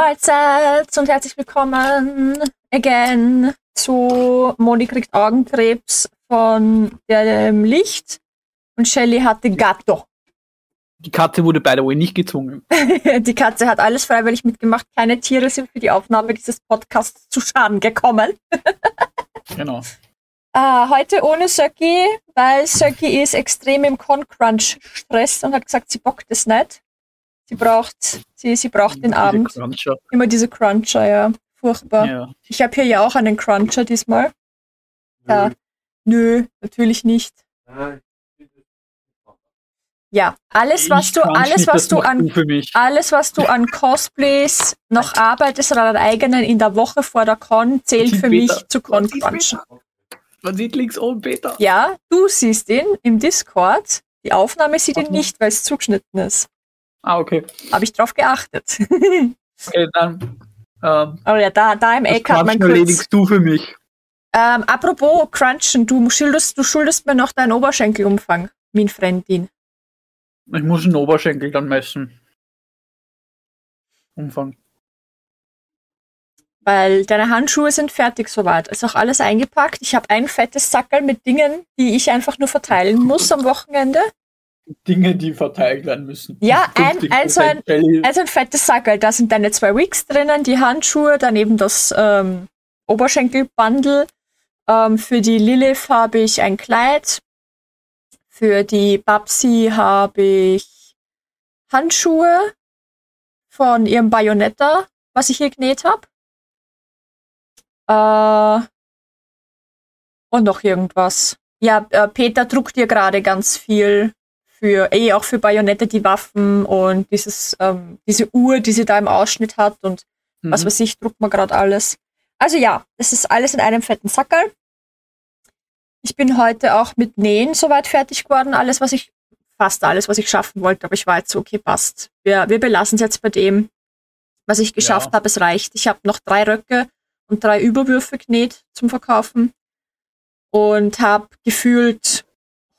Mahlzeit und herzlich willkommen again zu Moni kriegt Augenkrebs von dem Licht und Shelly hatte Gatto. Die Katze wurde by the way nicht gezwungen. die Katze hat alles freiwillig mitgemacht. Keine Tiere sind für die Aufnahme dieses Podcasts zu Schaden gekommen. genau. Uh, heute ohne Söcki, weil Söcki ist extrem im Con-Crunch-Stress und hat gesagt, sie bockt es nicht. Sie braucht, sie, sie braucht den diese Abend. Cruncher. Immer diese Cruncher, ja. Furchtbar. Ja. Ich habe hier ja auch einen Cruncher diesmal. Nö. Ja. Nö, natürlich nicht. Ja, alles was ich du, alles was du an, alles was du an Cosplays noch arbeitest oder an eigenen in der Woche vor der Con, zählt für mich zu Con Cruncher. Man sieht links oben Peter. Ja, du siehst ihn im Discord. Die Aufnahme sieht ihn nicht, weil es zugeschnitten ist. Ah, okay. Habe ich drauf geachtet. okay, dann. Ähm, oh ja, da, da im Eck hat man kurz... erledigst du für mich. Ähm, apropos Crunchen, du schuldest, du schuldest mir noch deinen Oberschenkelumfang, mein Freundin. Ich muss einen Oberschenkel dann messen. Umfang weil deine Handschuhe sind fertig soweit. Ist auch alles eingepackt. Ich habe ein fettes Sackerl mit Dingen, die ich einfach nur verteilen muss am Wochenende. Dinge, die verteilt werden müssen. Ja, ein, also, ein, also ein fettes Sackerl. Da sind deine zwei Wigs drinnen, die Handschuhe, daneben das ähm, Oberschenkelbundle. Ähm, für die Lilith habe ich ein Kleid. Für die Babsi habe ich Handschuhe von ihrem Bayonetta, was ich hier genäht habe. Äh, und noch irgendwas. Ja, äh, Peter druckt dir gerade ganz viel für, eh auch für Bayonette die Waffen und dieses, ähm, diese Uhr, die sie da im Ausschnitt hat und mhm. was weiß ich, druckt man gerade alles. Also ja, es ist alles in einem fetten Sackerl. Ich bin heute auch mit Nähen soweit fertig geworden. Alles, was ich, fast alles, was ich schaffen wollte, aber ich war jetzt so, okay, passt. Wir, wir belassen es jetzt bei dem, was ich geschafft ja. habe. Es reicht. Ich habe noch drei Röcke und drei Überwürfe genäht zum Verkaufen und habe gefühlt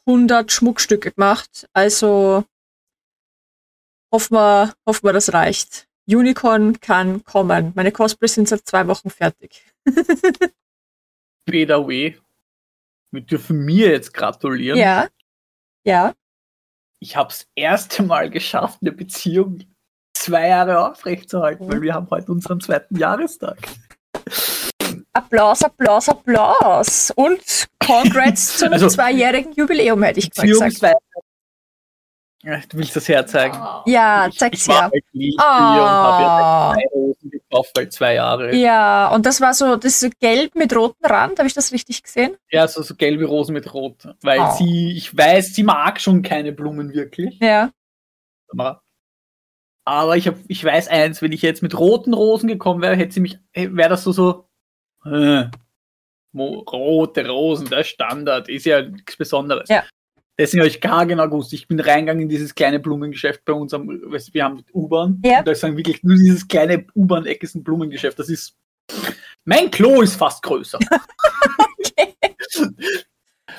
100 Schmuckstücke gemacht. Also hoffen wir, hoffen wir, das reicht. Unicorn kann kommen. Meine Cosplays sind seit zwei Wochen fertig. By way, wir dürfen mir jetzt gratulieren. Ja. Ja. Ich habe es erste Mal geschafft, eine Beziehung zwei Jahre aufrechtzuerhalten, mhm. weil wir haben heute unseren zweiten Jahrestag. Applaus, Applaus, Applaus. Und Congrats zum also, zweijährigen Jubiläum, hätte ich gesagt. Du willst das herzeigen? Ja, zeig's her. Halt oh. Rosen gekauft, weil zwei Jahre. Ja, und das war so, das ist so gelb mit rotem Rand, habe ich das richtig gesehen? Ja, so, so gelbe Rosen mit rot. Weil oh. sie, ich weiß, sie mag schon keine Blumen wirklich. Ja. Aber ich, hab, ich weiß eins, wenn ich jetzt mit roten Rosen gekommen wäre, hätte sie mich, wäre das so, so, rote Rosen, der Standard, ist ja nichts Besonderes. Ja. Deswegen habe ich gar genau gewusst. Ich bin reingegangen in dieses kleine Blumengeschäft bei uns. Am, wir haben U-Bahn. Ja. Und da ist dann wirklich nur dieses kleine U-Bahn-Eck ist ein Blumengeschäft. Das ist. Mein Klo ist fast größer. okay.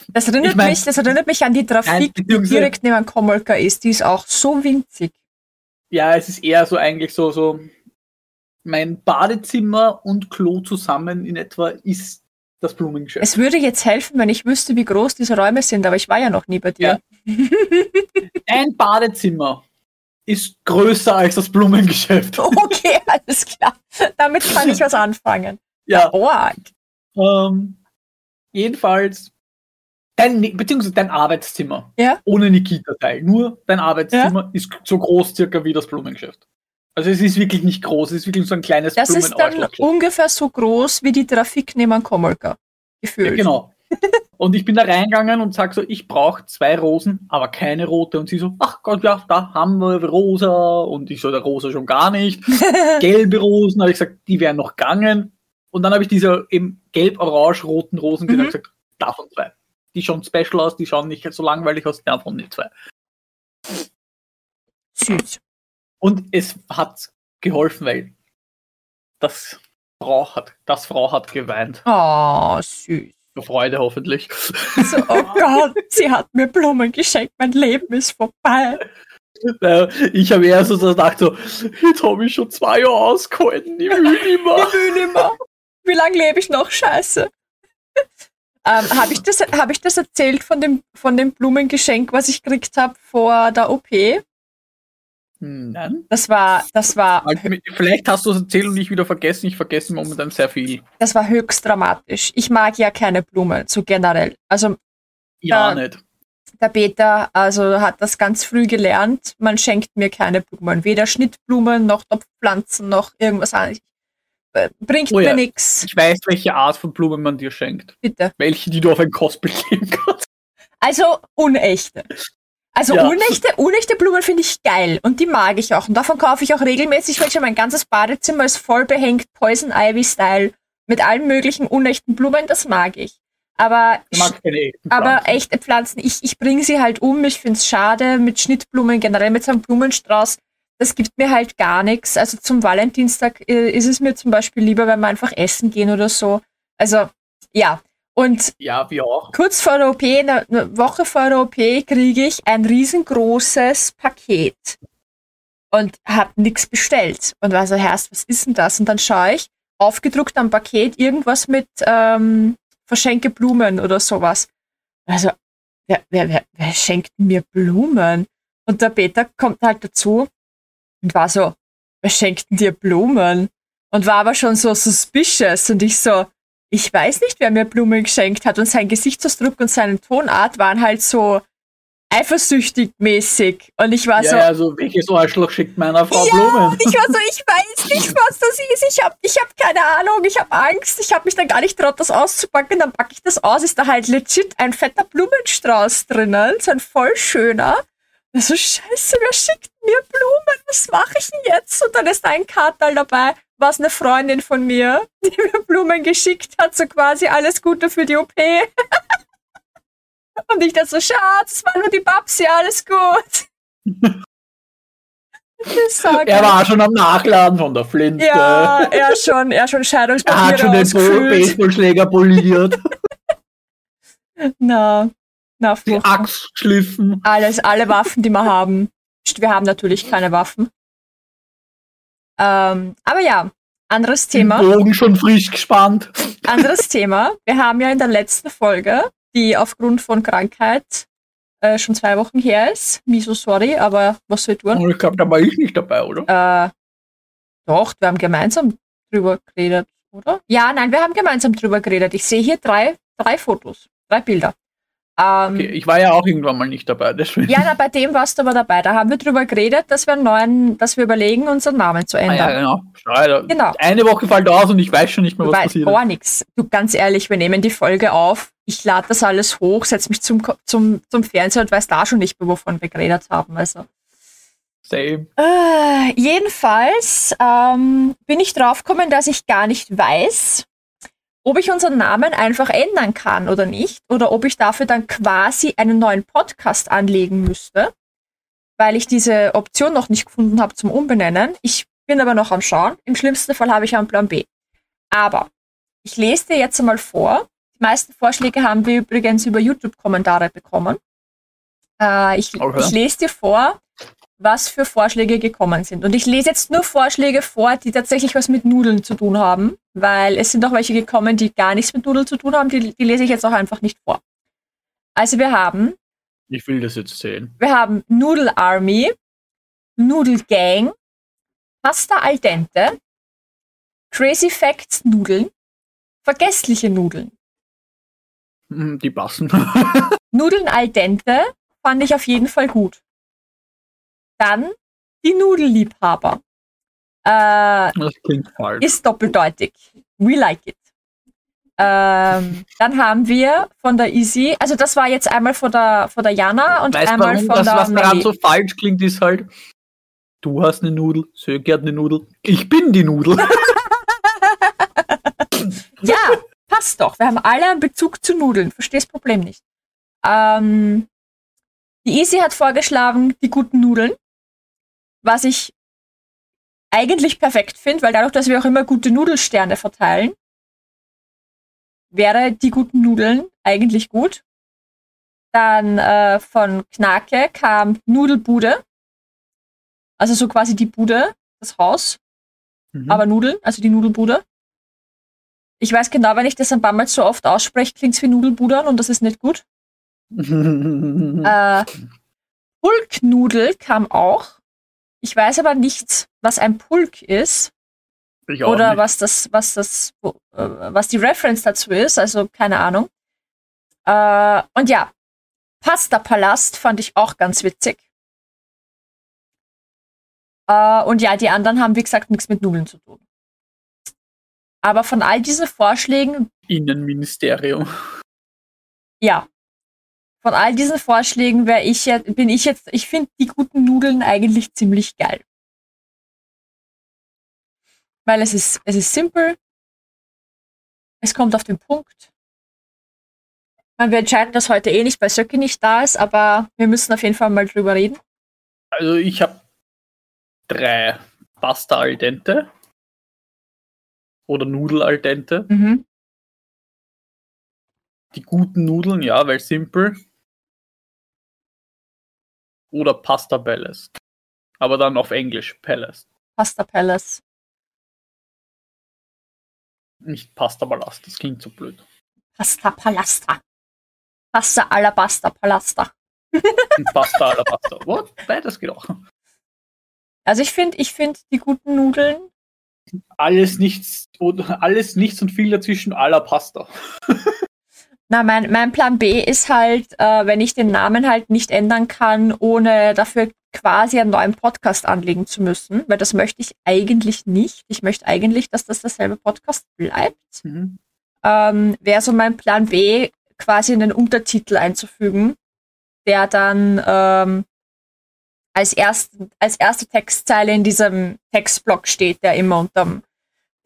Das erinnert, ich mein, mich, das erinnert mich an die Trafik, die direkt neben Komolka ist. Die ist auch so winzig. Ja, es ist eher so eigentlich so, so mein Badezimmer und Klo zusammen in etwa ist das Blumengeschäft. Es würde jetzt helfen, wenn ich wüsste, wie groß diese Räume sind, aber ich war ja noch nie bei dir. Ja. Ein Badezimmer ist größer als das Blumengeschäft. Okay, alles klar. Damit kann ich was anfangen. Ja. Ähm, jedenfalls, dein, beziehungsweise dein Arbeitszimmer. Ja. Ohne Nikita-Teil. Nur dein Arbeitszimmer ja. ist so groß circa wie das Blumengeschäft. Also es ist wirklich nicht groß, es ist wirklich so ein kleines Das ist dann ungefähr so groß wie die Trafik neben Komolka. Gefühlt. Ja, genau. und ich bin da reingegangen und sag so, ich brauche zwei Rosen, aber keine rote. Und sie so, ach Gott, ja, da haben wir rosa. Und ich so, der rosa schon gar nicht. Gelbe Rosen, habe ich gesagt, die wären noch gegangen. Und dann habe ich diese eben gelb-orange-roten Rosen mhm. gesagt, davon zwei. Die schauen special aus, die schauen nicht so langweilig aus, davon nicht zwei. Süß. Und es hat geholfen, weil das Frau hat, das Frau hat geweint. Oh, süß. Für Freude hoffentlich. So, oh Gott, sie hat mir Blumen geschenkt, mein Leben ist vorbei. Ich habe eher so gedacht, so, jetzt habe ich schon zwei Jahre ausgehalten, ich will nicht mehr. Ich will nicht mehr. Wie lange lebe ich noch? Scheiße. ähm, habe ich, das, hab ich das erzählt von dem, von dem Blumengeschenk, was ich gekriegt habe vor der OP? Nein. Das war, das war. Vielleicht hast du es erzählt und ich wieder vergessen. Ich vergesse momentan sehr viel. Das war höchst dramatisch. Ich mag ja keine Blumen, so generell. Also. Ja, der, nicht. Der Peter, also hat das ganz früh gelernt. Man schenkt mir keine Blumen. Weder Schnittblumen, noch Topfpflanzen, noch irgendwas anderes. Äh, bringt oh ja. mir nichts. Ich weiß, welche Art von Blumen man dir schenkt. Bitte. Welche, die du auf ein Cosplay geben kannst. Also unechte. Also ja. unechte, unechte Blumen finde ich geil und die mag ich auch. Und davon kaufe ich auch regelmäßig, weil schon mein ganzes Badezimmer ist voll behängt, Poison Ivy Style, mit allen möglichen unechten Blumen, das mag ich. Aber, aber echte Pflanzen, ich, ich bringe sie halt um, ich finde es schade, mit Schnittblumen, generell mit so einem Blumenstrauß, das gibt mir halt gar nichts. Also zum Valentinstag äh, ist es mir zum Beispiel lieber, wenn wir einfach essen gehen oder so. Also ja, und ja, wir auch. kurz vor der OP, eine Woche vor der OP, kriege ich ein riesengroßes Paket und habe nichts bestellt. Und war so, Herrst, was ist denn das? Und dann schaue ich, aufgedruckt am Paket, irgendwas mit ähm, verschenke Blumen oder sowas. Also, wer, wer, wer, wer schenkt mir Blumen? Und der Peter kommt halt dazu und war so, wer schenkt dir Blumen? Und war aber schon so suspicious. Und ich so, ich weiß nicht, wer mir Blumen geschenkt hat und sein Gesichtsausdruck und seine Tonart waren halt so eifersüchtig mäßig. Und ich war ja, so. Ja, so, welches Arschloch schickt meiner Frau ja, Blumen? Ich war so, ich weiß nicht, was das ist. Ich habe ich hab keine Ahnung, ich habe Angst. Ich habe mich dann gar nicht traut, das auszupacken. Dann packe ich das aus. Ist da halt legit ein fetter Blumenstrauß drinnen. So ein voll schöner. So, scheiße, wer schickt mir Blumen? Was mache ich denn jetzt? Und dann ist da ein Kartal dabei war es eine Freundin von mir, die mir Blumen geschickt hat, so quasi alles Gute für die OP. Und ich dachte so, Schatz, es war nur die Babsi, alles gut. er war schon am Nachladen von der Flinte. Ja, er schon, er schon Scheidungspapiere Er hat schon den Baseballschläger poliert. na, na, Die Axt schliffen. Alles, alle Waffen, die wir haben. Wir haben natürlich keine Waffen. Ähm, aber ja, anderes Thema. Den Bogen schon frisch gespannt. Anderes Thema. Wir haben ja in der letzten Folge, die aufgrund von Krankheit äh, schon zwei Wochen her ist. Miso sorry, aber was soll ich tun? Ich glaube, da war ich nicht dabei, oder? Äh, doch, wir haben gemeinsam drüber geredet, oder? Ja, nein, wir haben gemeinsam drüber geredet. Ich sehe hier drei, drei Fotos, drei Bilder. Ähm, okay, ich war ja auch irgendwann mal nicht dabei. Deswegen. Ja, na, bei dem warst du aber dabei. Da haben wir drüber geredet, dass wir neuen, dass wir überlegen, unseren Namen zu ändern. Ah, ja, genau. Schade. genau. Eine Woche fällt aus und ich weiß schon nicht mehr, was passiert. Gar nichts. Du, ganz ehrlich, wir nehmen die Folge auf. Ich lade das alles hoch, setze mich zum, zum, zum Fernseher und weiß da schon nicht mehr, wovon wir geredet haben. Also. Same. Äh, jedenfalls ähm, bin ich draufgekommen, dass ich gar nicht weiß, ob ich unseren Namen einfach ändern kann oder nicht, oder ob ich dafür dann quasi einen neuen Podcast anlegen müsste, weil ich diese Option noch nicht gefunden habe zum Umbenennen. Ich bin aber noch am Schauen. Im schlimmsten Fall habe ich einen Plan B. Aber ich lese dir jetzt einmal vor. Die meisten Vorschläge haben wir übrigens über YouTube-Kommentare bekommen. Äh, ich, okay. ich lese dir vor, was für Vorschläge gekommen sind. Und ich lese jetzt nur Vorschläge vor, die tatsächlich was mit Nudeln zu tun haben, weil es sind auch welche gekommen, die gar nichts mit Nudeln zu tun haben. Die, die lese ich jetzt auch einfach nicht vor. Also wir haben. Ich will das jetzt sehen. Wir haben Nudel Army, Nudel Gang, Pasta al dente, Crazy Facts Nudeln, vergessliche Nudeln. Hm, die passen. Nudeln al dente fand ich auf jeden Fall gut. Dann die Nudelliebhaber. Äh, das klingt falsch. Ist doppeldeutig. We like it. Ähm, dann haben wir von der Easy, also das war jetzt einmal von der, von der Jana und weißt einmal warum von das, der Was daran so falsch klingt, ist halt, du hast eine Nudel, Söke hat eine Nudel, ich bin die Nudel. ja, passt doch. Wir haben alle einen Bezug zu Nudeln. Verstehst das Problem nicht. Ähm, die Easy hat vorgeschlagen, die guten Nudeln was ich eigentlich perfekt finde, weil dadurch, dass wir auch immer gute Nudelsterne verteilen, wäre die guten Nudeln eigentlich gut. Dann äh, von Knake kam Nudelbude. Also so quasi die Bude, das Haus, Mhm. aber Nudeln, also die Nudelbude. Ich weiß genau, wenn ich das ein paar Mal so oft ausspreche, klingt es wie Nudelbudern und das ist nicht gut. Äh, Pulknudel kam auch. Ich weiß aber nicht, was ein Pulk ist ich auch oder nicht. was das, was das, äh, was die Reference dazu ist. Also keine Ahnung. Äh, und ja, Pasta Palast fand ich auch ganz witzig. Äh, und ja, die anderen haben wie gesagt nichts mit Nudeln zu tun. Aber von all diesen Vorschlägen Innenministerium. Ja. Von all diesen Vorschlägen wäre ich jetzt, bin ich jetzt, ich finde die guten Nudeln eigentlich ziemlich geil. Weil es ist, es ist simpel. Es kommt auf den Punkt. Man, wir entscheiden das heute eh nicht, weil Söcke nicht da ist, aber wir müssen auf jeden Fall mal drüber reden. Also ich habe drei Pasta al dente oder Nudel al dente. Mhm. Die guten Nudeln, ja, weil simpel. Oder Pasta Palace. Aber dann auf Englisch Palace. Pasta Palace. Nicht Pasta Palast, das klingt so blöd. Pasta Palasta. Pasta Alabasta Palasta. Pasta alla Pasta. What? Beides geht auch. Also ich finde, ich finde die guten Nudeln Alles nichts alles nichts und viel dazwischen aller Pasta. Na, mein, mein Plan B ist halt, äh, wenn ich den Namen halt nicht ändern kann, ohne dafür quasi einen neuen Podcast anlegen zu müssen, weil das möchte ich eigentlich nicht. Ich möchte eigentlich, dass das derselbe Podcast bleibt. Mhm. Ähm, Wäre so mein Plan B, quasi einen Untertitel einzufügen, der dann ähm, als, erst, als erste Textzeile in diesem Textblock steht, der immer unterm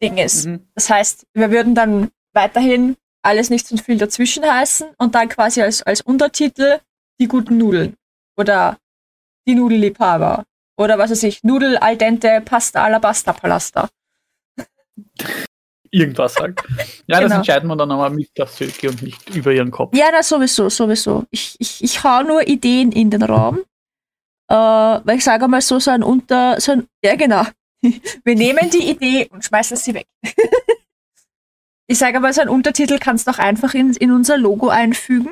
Ding ist. Mhm. Das heißt, wir würden dann weiterhin alles nichts und viel dazwischen heißen und dann quasi als, als Untertitel die guten Nudeln oder die Nudelliebhaber oder was weiß ich, Nudel al dente Pasta alla Pasta Palasta. Irgendwas halt. Ja, das Genau. entscheiden wir dann aber mit der Söke und nicht über ihren Kopf. Ja, na sowieso, sowieso. Ich, ich, ich hau nur Ideen in den Raum. Äh, weil ich sage mal so, so ein Unter, so ein, ja genau. Wir nehmen die Idee und schmeißen sie weg. ich sage mal, so ein Untertitel kannst du auch einfach in, in unser Logo einfügen.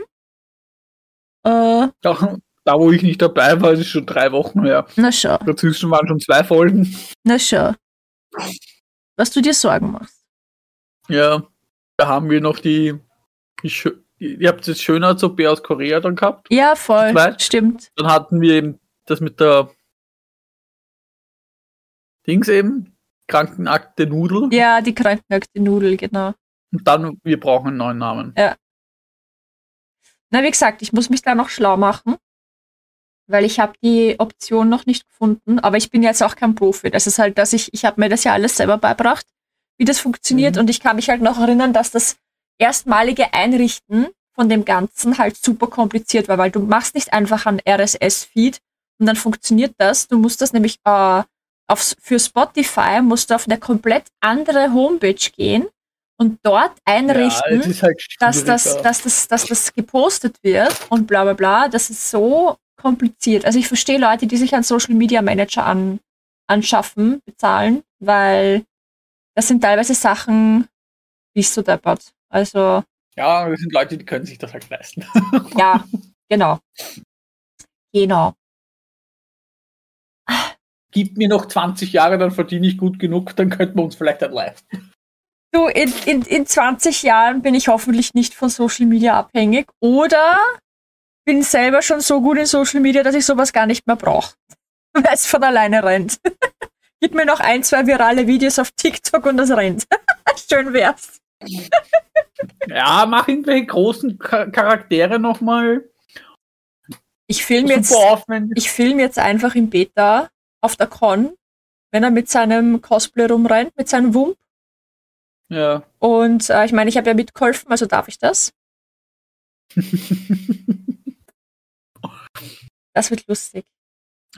Äh, Da, da, wo ich nicht dabei war, ist es schon drei Wochen her. na schau, Dazwischen waren schon zwei Folgen. na schau. Was du dir Sorgen machst. Ja, da haben wir noch die. die ihr habt das Schönheits-OP aus Korea dann gehabt. Ja, voll. Stimmt. Dann hatten wir eben das mit der Dings eben, Krankenakte Nudel. Ja, die Krankenakte Nudel, genau. Und dann, wir brauchen einen neuen Namen. Na, wie gesagt, ich muss mich da noch schlau machen, weil ich habe die Option noch nicht gefunden, aber ich bin jetzt auch kein Profi. Das ist halt, dass ich, ich habe mir das ja alles selber beibracht, wie das funktioniert Mhm. und ich kann mich halt noch erinnern, dass das erstmalige Einrichten von dem Ganzen halt super kompliziert war, weil du machst nicht einfach einen RSS-Feed und dann funktioniert das. Du musst das nämlich äh, auf, für Spotify musst du auf eine komplett andere Homepage gehen und dort einrichten Ja, ist halt dass das, dass, das, dass das gepostet wird und bla bla bla, das ist so kompliziert. Also ich verstehe Leute, die sich einen Social Media Manager an, anschaffen, bezahlen, weil das sind teilweise Sachen, wie so deppert. Also, Ja, das sind Leute, die können sich das halt leisten. ja, genau. Genau. Gib mir noch 20 Jahre, dann verdiene ich gut genug, dann könnten wir uns vielleicht ein leisten. Du, in, in, in 20 Jahren bin ich hoffentlich nicht von Social Media abhängig oder bin selber schon so gut in Social Media, dass ich sowas gar nicht mehr brauche. Weil es von alleine rennt. Gib mir noch ein, zwei virale Videos auf TikTok und das rennt. Schön wär's. Ja, mach irgendwelche großen Cha- Charaktere nochmal. Ich film jetzt, Super aufwendig. ich film jetzt einfach im Beta auf der Con, wenn er mit seinem Cosplay rumrennt, mit seinem Wump. Ja. Und äh, ich meine, ich habe ja mitgeholfen, also darf ich das. Das wird lustig.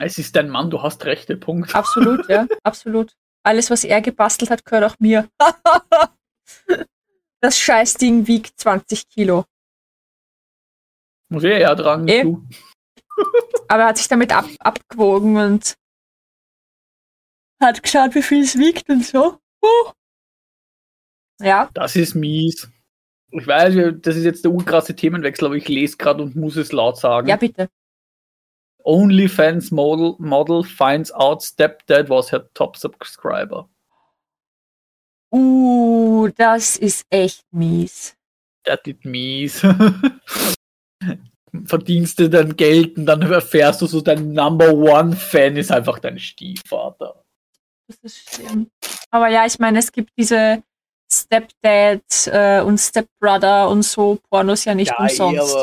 es ist dein Mann, du hast rechte Punkt. Absolut, ja, absolut. Alles, was er gebastelt hat, gehört auch mir. das Scheißding wiegt 20 Kilo. Muss ich eher dran. Eh. Du. Aber er hat sich damit ab, abgewogen und hat geschaut, wie viel es wiegt und so. Uh. Ja. Das ist mies. Ich weiß, das ist jetzt der urkrasse Themenwechsel, aber ich lese gerade und muss es laut sagen. Ja, bitte. OnlyFans Model, Model finds out stepdad was her top subscriber. Uh, das ist echt mies. Das ist mies. Verdienste dann gelten, dann erfährst du so, dein Number One Fan ist einfach dein Stiefvater. Das ist schlimm. Aber ja, ich meine, es gibt diese Stepdad äh, und Stepbrother und so Pornos ja nicht Ja, umsonst.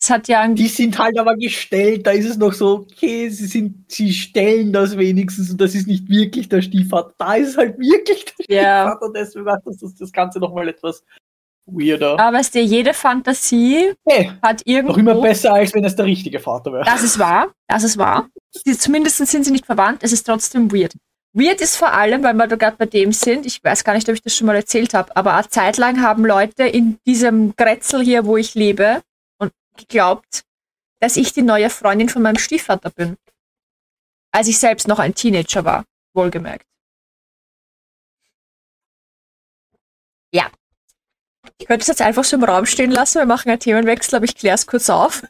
Es hat ja die sind halt aber gestellt, da ist es noch so, okay, sie sind, sie stellen das wenigstens und das ist nicht wirklich der Stiefvater. Da ist es halt wirklich der Ja. Stiefvater, deswegen macht das, das, das Ganze nochmal etwas weirder. aber weißt du, jede Fantasie Hey, hat irgendwo. noch immer besser, als wenn es der richtige Vater wäre. Das ist wahr, das ist wahr. Zumindest sind sie nicht verwandt, es ist trotzdem weird. Weird ist vor allem, weil wir da gerade bei dem sind, ich weiß gar nicht, ob ich das schon mal erzählt habe, aber eine Zeit lang haben Leute in diesem Grätzel hier, wo ich lebe, und geglaubt, dass ich die neue Freundin von meinem Stiefvater bin. Als ich selbst noch ein Teenager war, wohlgemerkt. Ja. Ich könnte es jetzt einfach so im Raum stehen lassen, wir machen einen Themenwechsel, aber ich kläre es kurz auf.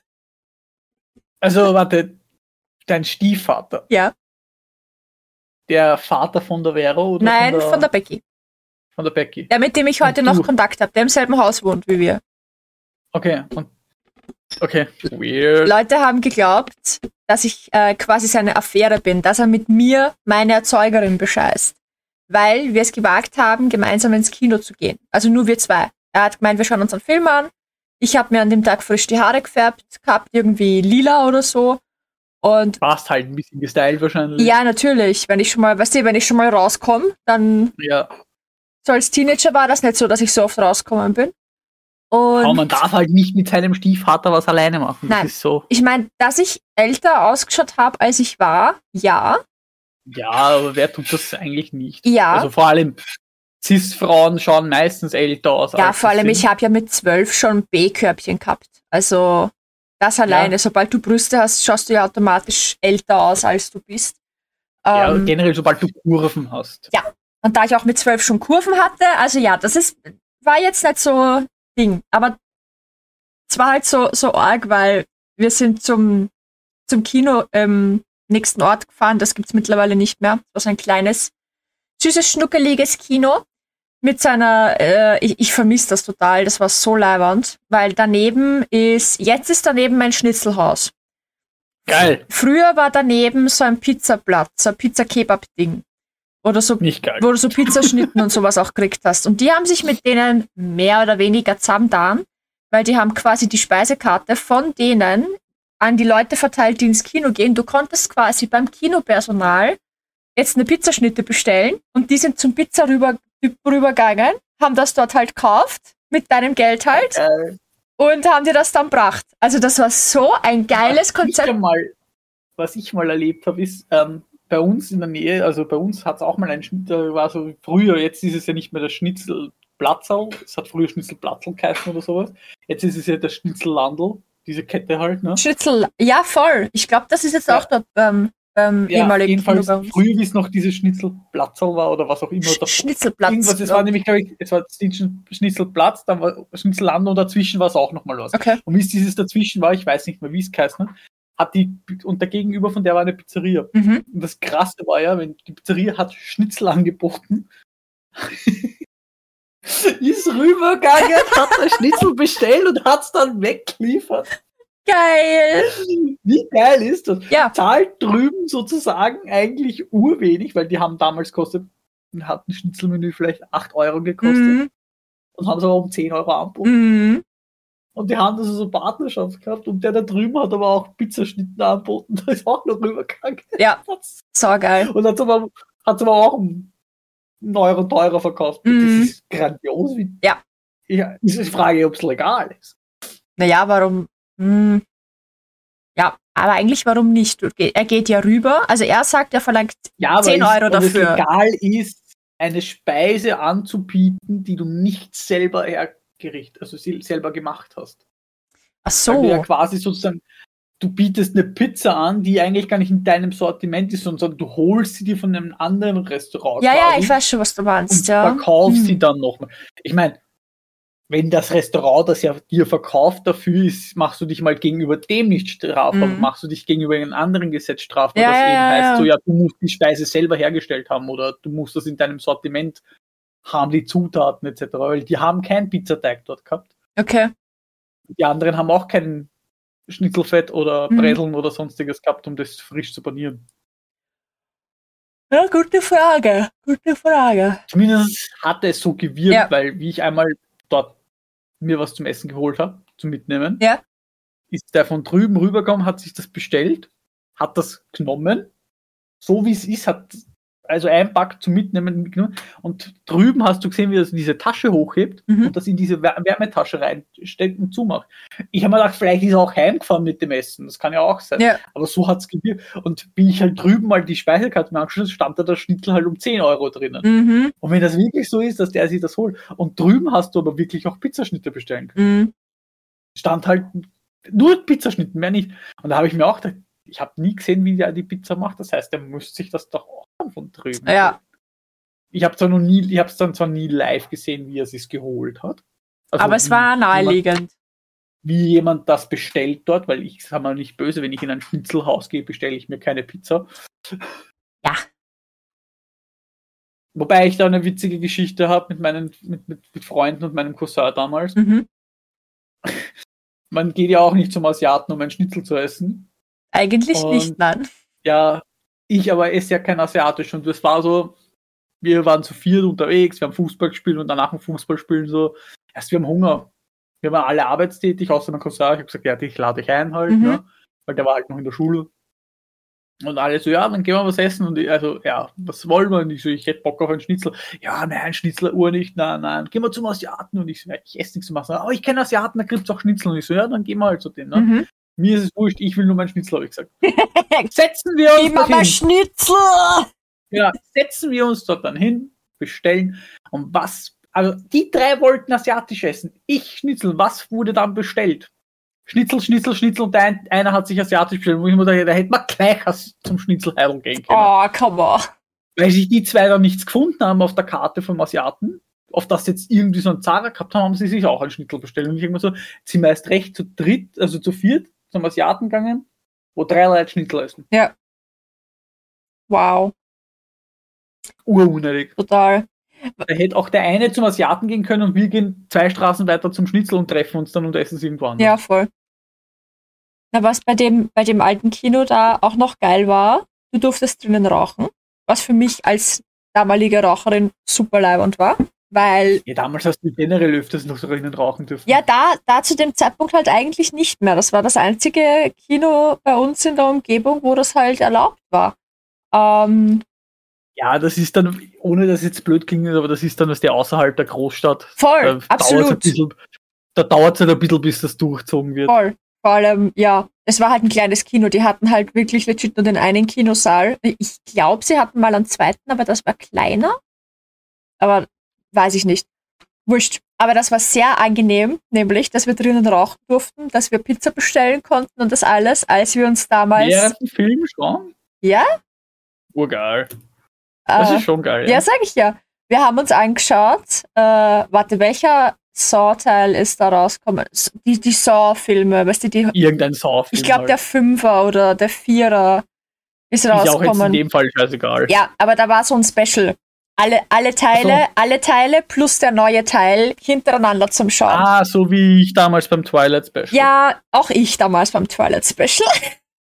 Also, warte, dein Stiefvater, Ja. Der Vater von der Vera oder Nein, von der, von der Becky. von der Becky? Der, mit dem ich heute noch? Kontakt habe, der im selben Haus wohnt wie wir. Okay, und, okay, weird. Leute haben geglaubt, dass ich äh, quasi seine Affäre bin, dass er mit mir meine Erzeugerin bescheißt. Weil wir es gewagt haben, gemeinsam ins Kino zu gehen. Also nur wir zwei. Er hat gemeint, wir schauen uns einen Film an. Ich habe mir an dem Tag frisch die Haare gefärbt gehabt, irgendwie lila oder so. Und Passt halt ein bisschen gestylt wahrscheinlich. ja, natürlich, wenn ich schon mal, weißt du, wenn ich schon mal rauskomme, dann ja. so als Teenager war das nicht so, dass ich so oft rausgekommen bin. Aber Und man darf halt nicht mit seinem Stiefvater was alleine machen. Nein. Das ist so. ich meine, dass ich älter ausgeschaut habe, als ich war, ja. Ja, aber wer tut das eigentlich nicht? Ja. Also vor allem Cis-Frauen schauen meistens älter aus. Ja, vor allem, sind. ich habe ja mit zwölf schon B-Körbchen gehabt. Also das alleine, sobald du Brüste hast, schaust du ja automatisch älter aus, als du bist. Ja, Ähm, generell, sobald du Kurven hast. und da ich auch mit zwölf schon Kurven hatte, also ja, das ist, war jetzt nicht so Ding. Aber es war halt so, so arg, weil wir sind zum, zum Kino im nächsten Ort gefahren. Das gibt's mittlerweile nicht mehr. Das war so ein kleines, süßes, schnuckeliges Kino. Mit seiner, äh, ich, ich vermisse das total, das war so leibernd, weil daneben ist, jetzt ist daneben mein Schnitzelhaus. Geil. Früher war daneben so ein Pizzaplatz, so ein Pizza-Kebab-Ding. Oder so wo du so Pizzaschnitten und sowas auch gekriegt hast. Und die haben sich mit denen mehr oder weniger zusammengetan, weil die haben quasi die Speisekarte von denen an die Leute verteilt, die ins Kino gehen. Du konntest quasi beim Kinopersonal jetzt eine Pizzaschnitte bestellen und die sind zum Pizza rüber, rübergegangen, haben das dort halt gekauft, mit deinem Geld halt, Geil. und haben dir das dann gebracht. Also das war so ein geiles was Ich Konzept. ja mal, was ich mal erlebt habe, ist, ähm, bei uns in der Nähe, also bei uns hat es auch mal einen Schnitt, da war so früher, jetzt ist es ja nicht mehr das Schnitzelplatzl, es hat früher Schnitzelplatzl geheißen oder sowas. Jetzt ist es ja das Schnitzellandl, diese Kette halt, ne? Schnitzel, ja voll. Ich glaube, das ist jetzt Ja. auch dort beim, beim Ja, ehemaligen jedenfalls uns. früher, wie es noch dieses Schnitzelplatzl war oder was auch immer. Sch- da- Schnitzelplatz. Irgendwas, es war nämlich, glaube ich, es war Schnitzelplatz, dann war Schnitzelland und dazwischen war es auch nochmal was. Okay. Und wie es dieses dazwischen war, ich weiß nicht mehr, wie es geheißen hat, hat die, und der Gegenüber von der war eine Pizzeria. Mhm. Und das Krasse war ja, wenn die Pizzeria hat Schnitzel angeboten, ist rübergegangen, hat das Schnitzel bestellt und hat es dann weggeliefert. Geil. Wie geil ist das? Ja. Zahlt drüben sozusagen eigentlich urwenig, weil die haben damals kostet, hat ein Schnitzelmenü vielleicht 8 Euro gekostet Mhm. und haben es aber um 10 Euro angeboten. Mhm. Und die haben das so Partnerschaft gehabt und der da drüben hat aber auch Pizzaschnitten angeboten, da ist auch noch rübergegangen. Ja, so geil. Und hat aber, hat's aber auch um einen Euro teurer verkauft. Mhm. Das ist grandios. Ja. ja. Ist die Frage, ob es legal ist. Naja, warum? Hm. Ja, aber eigentlich warum nicht? Er geht ja rüber. Also er sagt, er verlangt Ja, aber 10 ist, Euro es dafür. legal ist, eine Speise anzubieten, die du nicht selber hergerichtet, also selber gemacht hast. Ach Weil du ja so. quasi sozusagen, du bietest eine Pizza an, die eigentlich gar nicht in deinem Sortiment ist, sondern du holst sie dir von einem anderen Restaurant. Ja, ja, quasi ich weiß schon, was du meinst, und ja. verkaufst Hm. sie dann nochmal. Ich meine, wenn das Restaurant das ja dir verkauft dafür ist, machst du dich mal gegenüber dem nicht strafbar, Mhm. machst du dich gegenüber einem anderen Gesetz strafbar, Ja, das eben ja, heißt, ja. so ja, du musst die Speise selber hergestellt haben oder du musst das in deinem Sortiment haben, die Zutaten etc., weil die haben keinen Pizzateig dort gehabt. Okay. Die anderen haben auch keinen Schnitzelfett oder Mhm. Oder sonstiges gehabt, um das frisch zu panieren. Ja, gute Frage. Gute Frage. Zumindest hat es so gewirkt, weil wie ich einmal mir was zum Essen geholt habe, zum Mitnehmen, Ja. ist der von drüben rübergekommen, hat sich das bestellt, hat das genommen, so wie es ist, hat also ein Pack zum Mitnehmen mitgenommen und drüben hast du gesehen, wie er so diese Tasche hochhebt Mhm. und das in diese Wär- Wärmetasche reinsteckt und zumacht. Ich habe mir gedacht, vielleicht ist er auch heimgefahren mit dem Essen, das kann ja auch sein. Ja. Aber so hat es gewirkt. Und wie ich halt drüben mal die Speicherkarte mir angeschaut habe, stand da der Schnitzel halt um 10 Euro drinnen. Mhm. Und wenn das wirklich so ist, dass der sich das holt, und drüben hast du aber wirklich auch Pizzaschnitte bestellen können. Mhm. Stand halt nur Pizzaschnitten, mehr nicht. Und da habe ich mir auch gedacht, ich habe nie gesehen, wie der die Pizza macht. Das heißt, der müsste sich das doch auch von drüben. Ja. Ich habe zwar noch nie, ich habe es dann zwar nie live gesehen, wie er sich geholt hat. Also Aber es war jemand- naheliegend. Wie jemand das bestellt dort, weil ich sage mal nicht böse, wenn ich in ein Schnitzelhaus gehe, bestelle ich mir keine Pizza. Ja. Wobei ich da eine witzige Geschichte habe mit meinen mit, mit, mit Freunden und meinem Cousin damals. Mhm. Man geht ja auch nicht zum Asiaten, um ein Schnitzel zu essen. Eigentlich Und- nicht, nein. Ja, ich aber esse ja kein Asiatisch und das war so, wir waren zu viert unterwegs, wir haben Fußball gespielt und danach ein Fußballspielen so, erst wir haben Hunger. Wir waren alle arbeitstätig, außer mein Cousin. Ich habe gesagt, ja, ich lade dich ein halt, Mhm. ne? weil der war halt noch in der Schule. Und alle so, ja, dann gehen wir was essen. Und ich, also, ja, was wollen wir? Und ich so, ich hätte Bock auf einen Schnitzel. Ja, nein, Schnitzler Uhr nicht, nein, nein, gehen wir zum Asiaten. Und ich so, ja, ich esse nichts zu machen. Aber ich kenne Asiaten, da gibt's auch Schnitzel. Und ich so, ja, dann gehen wir halt zu denen. Ne? Mhm. Mir ist es wurscht, ich will nur meinen Schnitzel, habe ich gesagt. Setzen wir uns dorthin. mal Schnitzel! Ja, setzen wir uns dort dann hin, bestellen. Und was, also die drei wollten asiatisch essen. Ich Schnitzel, was wurde dann bestellt? Schnitzel, Schnitzel, Schnitzel und ein, einer hat sich asiatisch bestellt. Wo ich mir dachte, da hätte man gleich zum Schnitzelheidel gehen können. Oh, come on. Weil sich die zwei dann nichts gefunden haben auf der Karte vom Asiaten, auf das jetzt irgendwie so ein Zara gehabt haben, haben sie sich auch einen Schnitzel bestellt. Und ich mir so, wir erst recht zu dritt, also zu viert zum Asiaten gegangen, wo drei Leute Schnitzel essen. Wow, Urunnötig. total. Da hätte auch der eine zum Asiaten gehen können und wir gehen zwei Straßen weiter zum Schnitzel und treffen uns dann und essen es irgendwo anders. Ja, voll. Na, was bei dem, bei dem alten Kino da auch noch geil war, du durftest drinnen rauchen, was für mich als damalige Raucherin super leibend war, weil Ja, damals hast du generell öfters noch drinnen rauchen dürfen. ja, da, da zu dem Zeitpunkt halt eigentlich nicht mehr. Das war das einzige Kino bei uns in der Umgebung, wo das halt erlaubt war. Ähm, Ja, das ist dann, ohne dass jetzt blöd klingt, aber das ist dann aus der außerhalb der Großstadt. voll, Da absolut. bisschen, da dauert es halt ein bisschen, bis das durchzogen wird. Voll. Vor allem, ja, es war halt ein kleines Kino. Die hatten halt wirklich legit nur den einen Kinosaal. Ich glaube, sie hatten mal einen zweiten, aber das war kleiner. Aber weiß ich nicht. Wurscht. Aber das war sehr angenehm, nämlich, dass wir drinnen rauchen durften, dass wir Pizza bestellen konnten und das alles, als wir uns damals. Während dem Film schon? Ja? Urgeil. Das Äh, ist schon geil. ja, sag ich ja. Wir haben uns angeschaut, äh, warte, welcher Saw-Teil ist da rausgekommen? Die, die Saw-Filme, weißt du, die Irgendein Saufilm. Ich glaube, der Fünfer oder der Vierer ist ist auch jetzt in rausgekommen. dem Fall scheißegal. Ja, aber da war so ein Special. Alle, alle Teile, Ach alle Teile plus der neue Teil hintereinander zum Schauen. Ah, so wie ich damals beim Twilight Special. Ja, auch ich damals beim Twilight Special.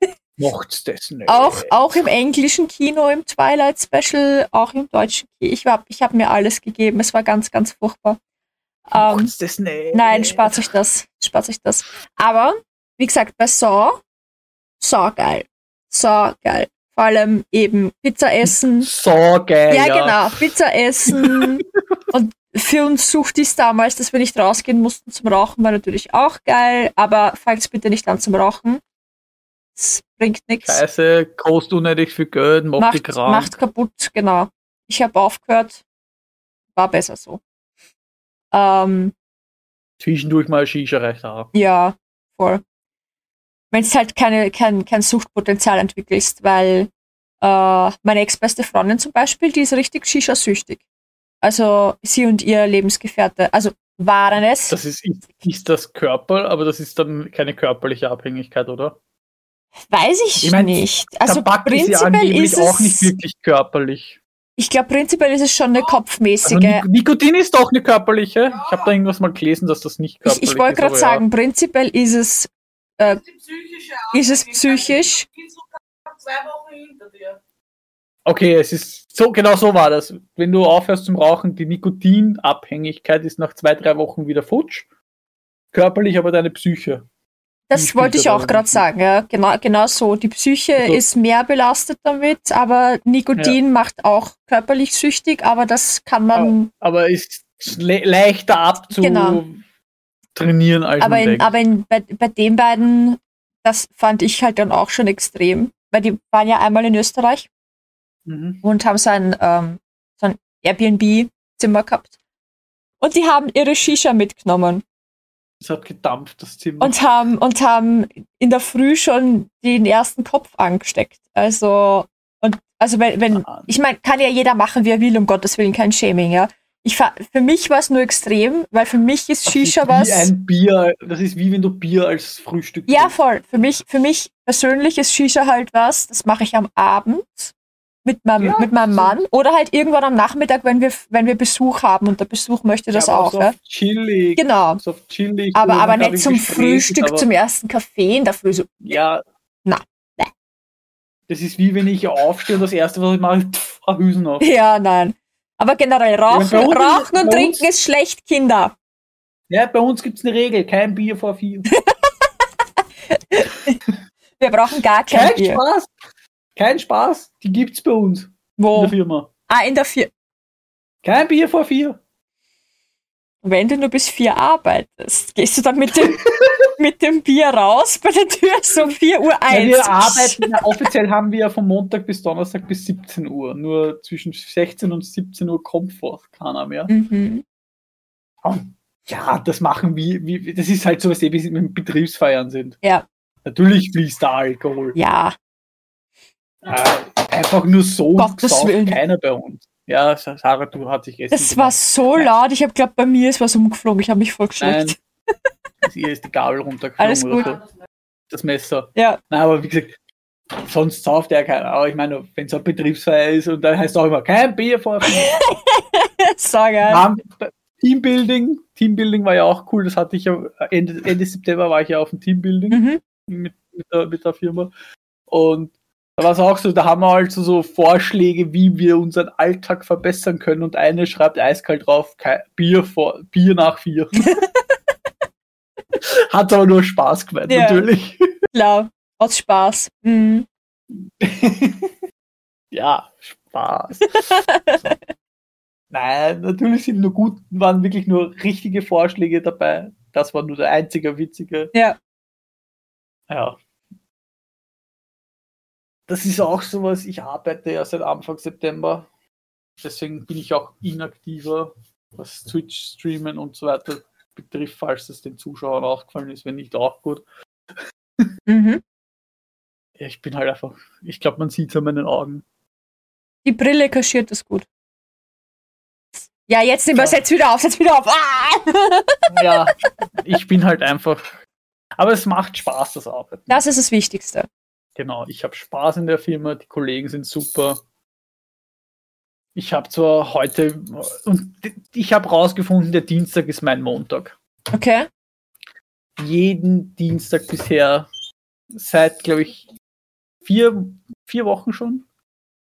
Mocht's das nicht. Auch, auch im englischen Kino, im Twilight Special, auch im deutschen Kino. Ich, hab- ich habe mir alles gegeben. Es war ganz, ganz furchtbar. Ähm, das nicht. Nein, spart sich das. Spart sich das. Aber, wie gesagt, bei Saw, Saw geil. Saw geil. Vor allem eben Pizza essen. So geil. Ja, ja, genau. Pizza essen. und für uns sucht dies damals, dass wir nicht rausgehen mussten zum Rauchen, war natürlich auch geil. Aber fangt bitte nicht an zum Rauchen. Es bringt nichts. Scheiße, kostet unnötig viel Geld, macht, die Macht, krank. macht kaputt, genau. Ich habe aufgehört. War besser so. Ähm, Zwischendurch mal Shisha reicht auch. Ja, voll. Wenn du halt keine, kein, kein Suchtpotenzial entwickelst, weil äh, meine ex-beste Freundin zum Beispiel, die ist richtig Shisha-süchtig. Also sie und ihr Lebensgefährte, also waren es. Das ist, ist das Körper, aber das ist dann keine körperliche Abhängigkeit, oder? Weiß ich, Ich mein, nicht. Also Tabak ist ja prinzipiell angeblich ist auch nicht es, wirklich körperlich. ich glaube prinzipiell ist es schon eine Also kopfmäßige. Nik Nikotin ist doch eine körperliche. Ich habe da irgendwas mal gelesen, dass das nicht ich körperlich ich wollte ist. gerade aber sagen, prinzipiell ist es, äh, ist es psychisch. zwei Wochen hinter dir. Ja. Okay, es ist so, genau so war das. Wenn du aufhörst zum Rauchen, die Nikotinabhängigkeit ist nach zwei, drei Wochen wieder futsch. Körperlich aber deine Psyche. Das wollte ich auch gerade sagen, ja. Genau, genau so. Die Psyche Also- ist mehr belastet damit, aber Nikotin macht auch körperlich süchtig, aber das kann man, Aber ist le leichter ab zu Genau. Trainieren, als aber, in, aber in, bei, bei den beiden, das fand ich halt dann auch schon extrem, weil die waren ja einmal in Österreich mhm. und haben so ein, ähm, so ein Airbnb-Zimmer gehabt. Und die haben ihre Shisha mitgenommen Es hat gedampft, das Zimmer. und haben, und haben in der Früh schon den ersten Kopf angesteckt. Also, und, also wenn, wenn, Ah, ich meine, kann ja jeder machen, wie er will, um Gottes Willen, kein Shaming, ja. Ich, für mich war es nur extrem, weil für mich ist das Shisha ist was. Wie ein Bier, das ist wie wenn du Bier als Frühstück Ja, trinkst. voll. Für mich, für mich persönlich ist Shisha halt was, das mache ich am Abend mit meinem, Ja, mit meinem so. Mann oder halt irgendwann am Nachmittag, wenn wir, wenn wir Besuch haben und der Besuch möchte das aber auch. So Ja? chillig. Genau. So chillig. Aber, aber nicht zum Frühstück, aber- zum ersten Kaffee in der Früh. So, Ja. Na, ne. Das ist wie wenn ich aufstehe und das erste, was ich mache, ist pff, Hüsen auf. ja, nein. Aber generell, Rauchen, uns- Rauchen und Trinken uns- ist schlecht, Kinder. Ja, bei uns gibt es eine Regel, kein Bier vor vier. Wir brauchen gar kein Kein Bier. Spaß. Kein Spaß. Die gibt's bei uns in Wo? der Firma. Ah, in der vier. Kein Bier vor vier. Wenn du nur bis vier arbeitest, gehst du dann mit dem, mit dem Bier raus bei der Tür so 4 Uhr Ja, eins. wir arbeiten, ja, offiziell haben wir ja von Montag bis Donnerstag bis 17 Uhr. Nur zwischen 16 und 17 Uhr kommt vor keiner mehr. Mhm. Ja, das machen wir, wie, das ist halt so, was wie sie mit Betriebsfeiern sind. Ja. Natürlich fließt da Alkohol. Ja, Äh, einfach nur so Gottes sauft keiner bei uns. Ja, Sa- Sarah, du hat sich Essen das war so laut. Ich habe glaubt, bei mir ist was umgeflogen. Ich habe mich voll Nein. geschreckt. Hier ist die Gabel runtergeflogen Alles oder so. Das Messer. Ja. Nein, aber wie gesagt, sonst sauft er keiner. Aber ich meine, wenn es eine Betriebsfeier ist und dann heißt es auch immer, kein Bier vor. so geil. Teambuilding. Teambuilding war ja auch cool. Das hatte ich ja Ende, Ende September war ich ja auf dem Teambuilding Mhm. mit, mit, der, mit der Firma. Und da war es auch so, da haben wir also so Vorschläge, wie wir unseren Alltag verbessern können. Und eine schreibt eiskalt drauf, Bier vor, Bier nach vier. Hat aber nur Spaß gemeint, Ja. natürlich. Klar, aus Spaß. Mhm. ja, Spaß. so. Nein, natürlich sind nur gut, waren wirklich nur richtige Vorschläge dabei. Das war nur der einzige witzige. Ja. Ja. Das ist auch sowas, ich arbeite ja seit Anfang September. Deswegen bin ich auch inaktiver, was Twitch-Streamen und so weiter betrifft, falls es den Zuschauern aufgefallen ist, wenn nicht auch gut. Mhm. Ja, ich bin halt einfach, ich glaube, man sieht es an meinen Augen. Die Brille kaschiert das gut. Ja, jetzt nehmen wir es Ja. jetzt wieder auf, jetzt wieder auf. Ah! Ja, ich bin halt einfach. Aber es macht Spaß, das Arbeiten. Das ist das Wichtigste. Genau, ich habe Spaß in der Firma, die Kollegen sind super. Ich habe zwar heute, und ich habe rausgefunden, der Dienstag ist mein Montag. Okay? Jeden Dienstag bisher, seit, glaube ich, vier, vier Wochen schon.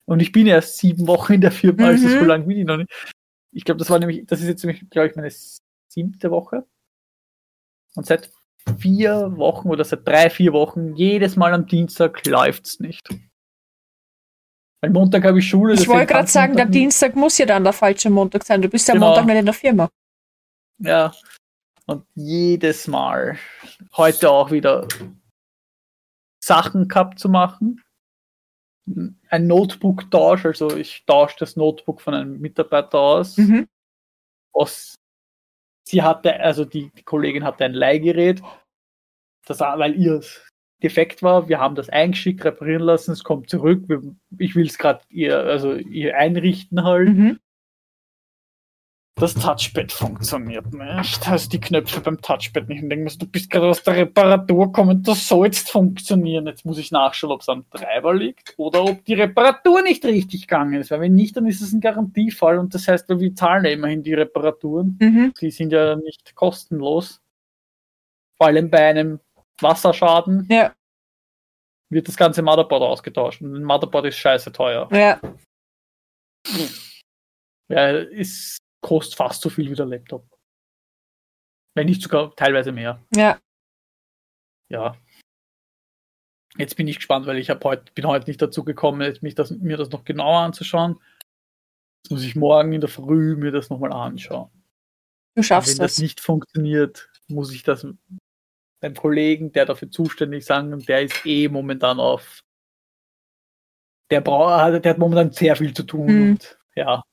Und ich bin erst sieben Wochen in der Firma, also Mhm. so lange bin ich noch nicht. Ich glaube, das war nämlich, das ist jetzt nämlich, glaube ich, meine siebte Woche. Und seit vier Wochen oder seit drei, vier Wochen, jedes Mal am Dienstag läuft's nicht. Weil Montag habe ich Schule. Ich wollte gerade sagen, der Montag nicht. Dienstag muss ja dann der falsche Montag sein. Du bist ja Genau. Montag nicht in der Firma. Ja. Und jedes Mal, heute auch wieder Sachen gehabt zu machen. Ein Notebook-Tausch, also ich tausche das Notebook von einem Mitarbeiter aus. Mhm. aus sie hatte, also die, die Kollegin hatte ein Leihgerät, das, weil ihr defekt war. Wir haben das eingeschickt, reparieren lassen, es kommt zurück. Ich will es gerade ihr, also ihr einrichten halt. Mhm. Das Touchpad funktioniert nicht. Also die Knöpfe beim Touchpad nicht. Und denke mir, du bist gerade aus der Reparatur gekommen, das soll jetzt funktionieren. Jetzt muss ich nachschauen, ob es am Treiber liegt oder ob die Reparatur nicht richtig gegangen ist. Weil wenn nicht, dann ist es ein Garantiefall und das heißt, wir zahlen ja immerhin die Reparaturen. Mhm. Die sind ja nicht kostenlos. Vor allem bei einem Wasserschaden Ja, wird das ganze Motherboard ausgetauscht. Und ein Motherboard ist scheiße teuer. ja. Ja, ist, kostet fast so viel wie der Laptop. Wenn nicht sogar teilweise mehr. Ja. Ja. Jetzt bin ich gespannt, weil ich heut, bin heute nicht dazu gekommen, mich das, mir das noch genauer anzuschauen. Jetzt muss ich morgen in der Früh mir das nochmal anschauen. Du Und schaffst wenn das das. nicht funktioniert, muss ich das beim Kollegen, der dafür zuständig ist, sagen, und der ist eh momentan auf. Der, braucht, der hat momentan sehr viel zu tun. Mhm. Und ja.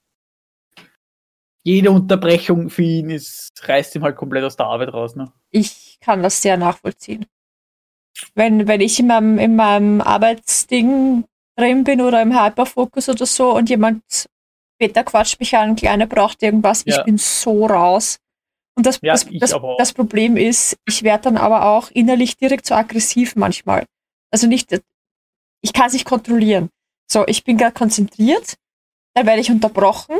Jede Unterbrechung für ihn ist, reißt ihm halt komplett aus der Arbeit raus. Ne? Ich kann das sehr nachvollziehen. Wenn, wenn ich in meinem, in meinem Arbeitsding drin bin oder im Hyperfokus oder so und jemand, Peter quatscht mich an, Kleine braucht irgendwas, Ja. ich bin so raus. Und das, Ja, das, das, das Problem ist, ich werde dann aber auch innerlich direkt so aggressiv manchmal. Also nicht, ich kann es nicht kontrollieren. So, ich bin gerade konzentriert, dann werde ich unterbrochen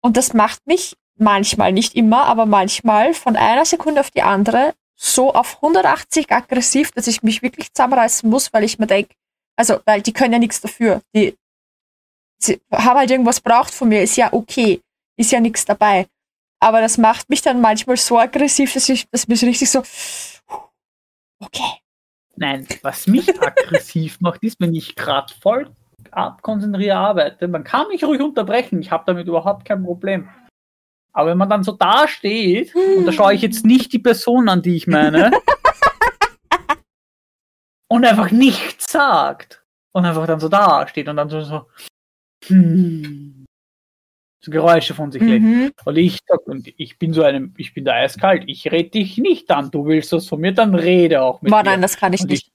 und das macht mich manchmal, nicht immer, aber manchmal von einer Sekunde auf die andere so auf 180 aggressiv, dass ich mich wirklich zusammenreißen muss, weil ich mir denke, also, weil die können ja nichts dafür. Die, sie haben halt irgendwas braucht von mir, ist ja okay, ist ja nichts dabei. Aber das macht mich dann manchmal so aggressiv, dass ich, dass so richtig so, okay. Nein, was mich aggressiv macht, ist, wenn ich gerade voll abkonzentriert arbeite. Man kann mich ruhig unterbrechen, ich habe damit überhaupt kein Problem. Aber wenn man dann so da steht, und da schaue ich jetzt nicht die Person an, die ich meine, und einfach nichts sagt, und einfach dann so da steht und dann so, so, hm, so Geräusche von sich lässt. Mhm. Und ich sag, und ich bin so einem, ich bin da eiskalt, ich rede dich nicht an, du willst was von mir, dann rede auch mit Boah, mir. nein, das kann ich Und nicht.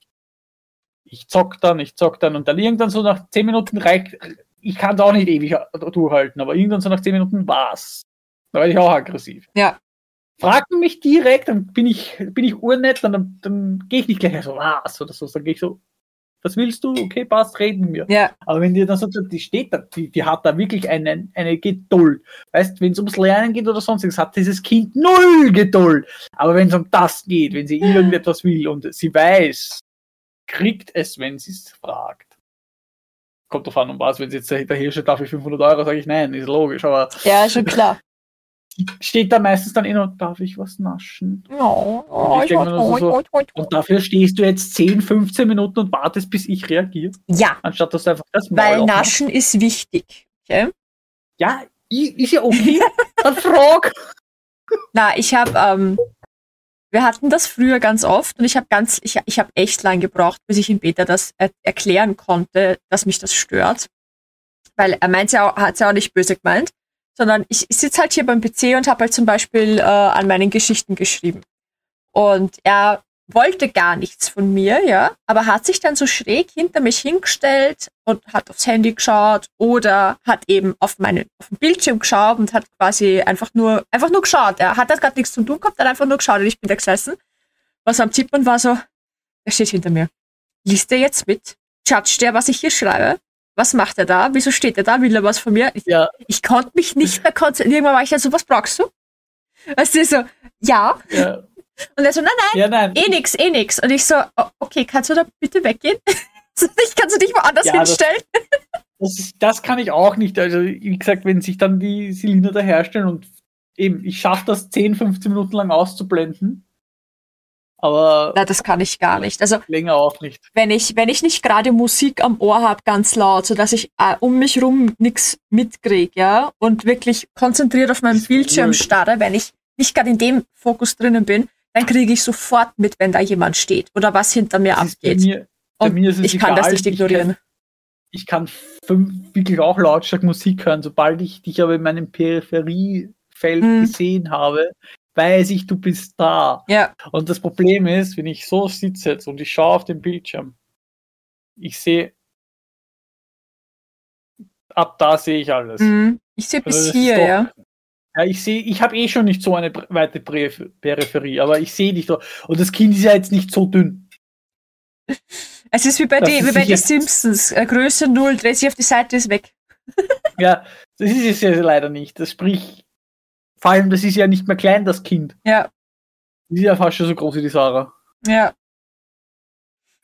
Ich, zock dann, ich zock dann und dann irgendwann so nach 10 Minuten reicht, ich kann es auch nicht ewig durchhalten, aber irgendwann so nach 10 Minuten war's. Da werde ich auch aggressiv. Ja. Fragen mich direkt, dann bin ich, bin ich urnett, dann, dann gehe ich nicht gleich so, was oder so, dann gehe ich so, was willst du? Okay, passt, reden wir. Ja, Aber wenn die dann so, die steht da, die, die hat da wirklich eine, eine Geduld. Weißt, wenn es ums Lernen geht oder sonstiges, hat dieses Kind null Geduld. Aber wenn es um das geht, wenn sie irgendetwas will und sie weiß, kriegt es, wenn sie es fragt. Kommt drauf an, um was. Wenn sie jetzt dahinter steht, darf ich 500 Euro, sage ich nein, ist logisch. Aber ja, schon klar. steht da meistens dann in und darf ich was naschen? Oh, Und ich denk mir nur so, Und dafür stehst du jetzt 10, 15 Minuten und wartest, bis ich reagiere, Ja, anstatt dass du einfach das Maul weil aufmachst. Naschen ist wichtig. Okay? Ja, ist ja okay. Dann frag. Na, ich habe, ähm, wir hatten das früher ganz oft und ich habe ganz, ich, ich habe echt lang gebraucht, bis ich ihm Peter das er erklären konnte, dass mich das stört. Weil er meint ja, auch- hat's ja auch nicht böse gemeint, sondern ich, ich sitze halt hier beim PC und habe halt zum Beispiel äh, an meinen Geschichten geschrieben. Und er wollte gar nichts von mir, ja, aber hat sich dann so schräg hinter mich hingestellt und hat aufs Handy geschaut oder hat eben auf meine auf den Bildschirm geschaut und hat quasi einfach nur einfach nur geschaut. Er hat halt gerade nichts zu tun gehabt, hat einfach nur geschaut und ich bin da gesessen. Was am Tippen war so, er steht hinter mir. Liest er jetzt mit? Judgt der, was ich hier schreibe? Was macht er da? Wieso steht er da? Will er was von mir? Ich, Ja, ich konnte mich nicht mehr konzentrieren. Irgendwann war ich dann so, was brauchst du? Weißt du, so, ja. ja, Und er so, nein, nein, ja, nein. eh nix, eh nix. Und ich so, okay, kannst du da bitte weggehen? ich kann du dich woanders Ja, das- hinstellen. Das, ist- das kann ich auch nicht. Also, wie gesagt, wenn sich dann die Zylinder da herstellen und eben, ich schaffe das 10, 15 Minuten lang auszublenden. Aber Na, das kann ich gar nicht. Also, länger auch nicht. wenn ich, wenn ich nicht gerade Musik am Ohr habe, ganz laut, so dass ich äh, um mich rum nichts mitkriege, ja, und wirklich konzentriert auf meinen Das Bildschirm starre, wenn ich nicht gerade in dem Fokus drinnen bin, dann kriege ich sofort mit, wenn da jemand steht oder was hinter mir ist bei abgeht. mir, bei mir ist es ich kann das nicht ignorieren. Ich kann, ich kann wirklich auch lautstark Musik hören, sobald ich dich aber in meinem Peripheriefeld Mhm. gesehen habe, weiß ich, du bist da. Ja. Und das Problem ist, wenn ich so sitze jetzt und ich schaue auf den Bildschirm, ich sehe, ab da sehe ich alles. Mhm. Ich sehe bis Also das ist hier, doch- ja. Ja, ich sehe, ich habe eh schon nicht so eine weite Periph- Peripherie, aber ich sehe dich doch. Und das Kind ist ja jetzt nicht so dünn. Es ist wie bei, die, wie bei den Simpsons. Äh, Größe 0, dreht sich auf die Seite, ist weg. Ja, das ist es ja leider nicht. Das sprich, vor allem, das ist ja nicht mehr klein, das Kind. Ja, Die ist ja fast schon so groß wie die Sarah. ja.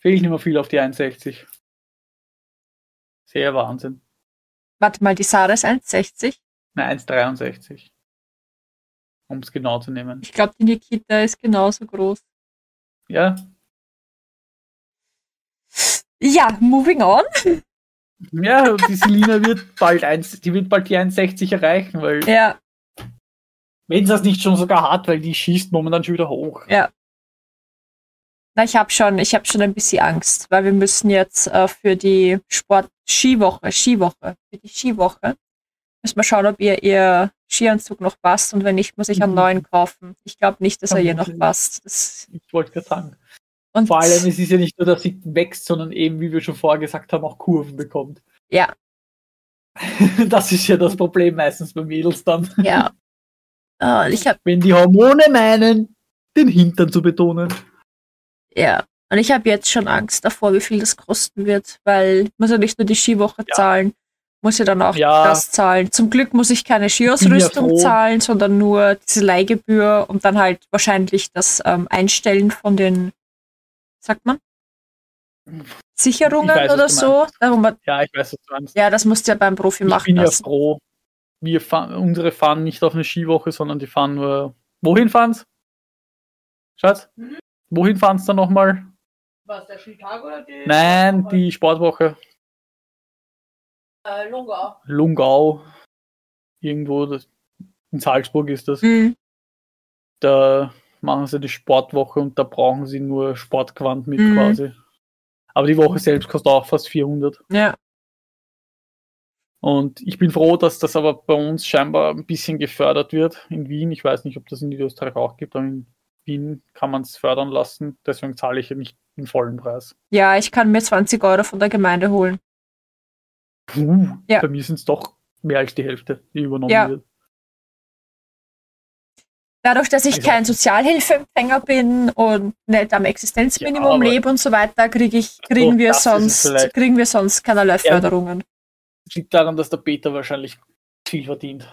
Fehlt nicht mehr viel auf die 61. Sehr Wahnsinn. Warte mal, die Sarah ist 1,60. Nein, 1,63. Um es genau zu nehmen. Ich glaube, die Nikita ist genauso groß. Ja, Ja, moving on. ja, die Selina wird bald eins, die wird bald die 1,60 erreichen, weil Ja, wenn sie das nicht schon sogar hat, weil die schießt momentan schon wieder hoch. ja. Na, ich habe schon, ich habe schon ein bisschen Angst, weil wir müssen jetzt äh, für die Sport-Skiwoche, Skiwoche, für die Skiwoche, müssen wir schauen, ob ihr ihr Skianzug noch passt und wenn nicht, muss ich einen Mhm. neuen kaufen. Ich glaube nicht, dass er ihr noch passt. Das, Ich wollte gerade sagen. und Vor allem, es ist ja nicht nur, dass sie wächst, sondern eben, wie wir schon vorher gesagt haben, auch Kurven bekommt. Ja. Das ist ja das Problem meistens bei Mädels dann. ja. Äh, ich habe Wenn die Hormone meinen, den Hintern zu betonen. Ja. Und ich habe jetzt schon Angst davor, wie viel das kosten wird, weil ich muss ja nicht nur die Skiwoche Ja. zahlen, muss ja dann auch Ja. das zahlen. Zum Glück muss ich keine bin Skiausrüstung ja zahlen, sondern nur diese Leihgebühr und dann halt wahrscheinlich das ähm, Einstellen von den, sagt man, Sicherungen Ich weiß, oder so. Darum, man- Ja, ich weiß, was du meinst. ja, das musst du ja beim Profi ich machen bin ja lassen. froh. Wir fahren, unsere fahren nicht auf eine Skiwoche, sondern die fahren nur. Wohin fahren's? Schatz? Mhm. Wohin fahren's dann nochmal? Was, der Chicago oder die? Nein, die Sportwoche. Äh, Lungau. Lungau. Irgendwo. Das, in Salzburg ist das. Mhm. Da machen sie die Sportwoche und da brauchen sie nur Sportquant mit Mhm. quasi. Aber die Woche selbst kostet auch fast 400. Ja. Und ich bin froh, dass das aber bei uns scheinbar ein bisschen gefördert wird in Wien. Ich weiß nicht, ob das in Österreich auch gibt, aber in Wien kann man es fördern lassen. Deswegen zahle ich ja nicht den vollen Preis. ja, ich kann mir 20 Euro von der Gemeinde holen. Puh, Ja. Bei mir sind es doch mehr als die Hälfte, die übernommen Ja. wird. Dadurch, dass ich Also- kein Sozialhilfeempfänger bin und nicht am Existenzminimum Ja, lebe und so weiter, krieg ich, kriegen, wir sonst, kriegen wir sonst keinerlei Förderungen. Das liegt daran, dass der Peter wahrscheinlich viel verdient.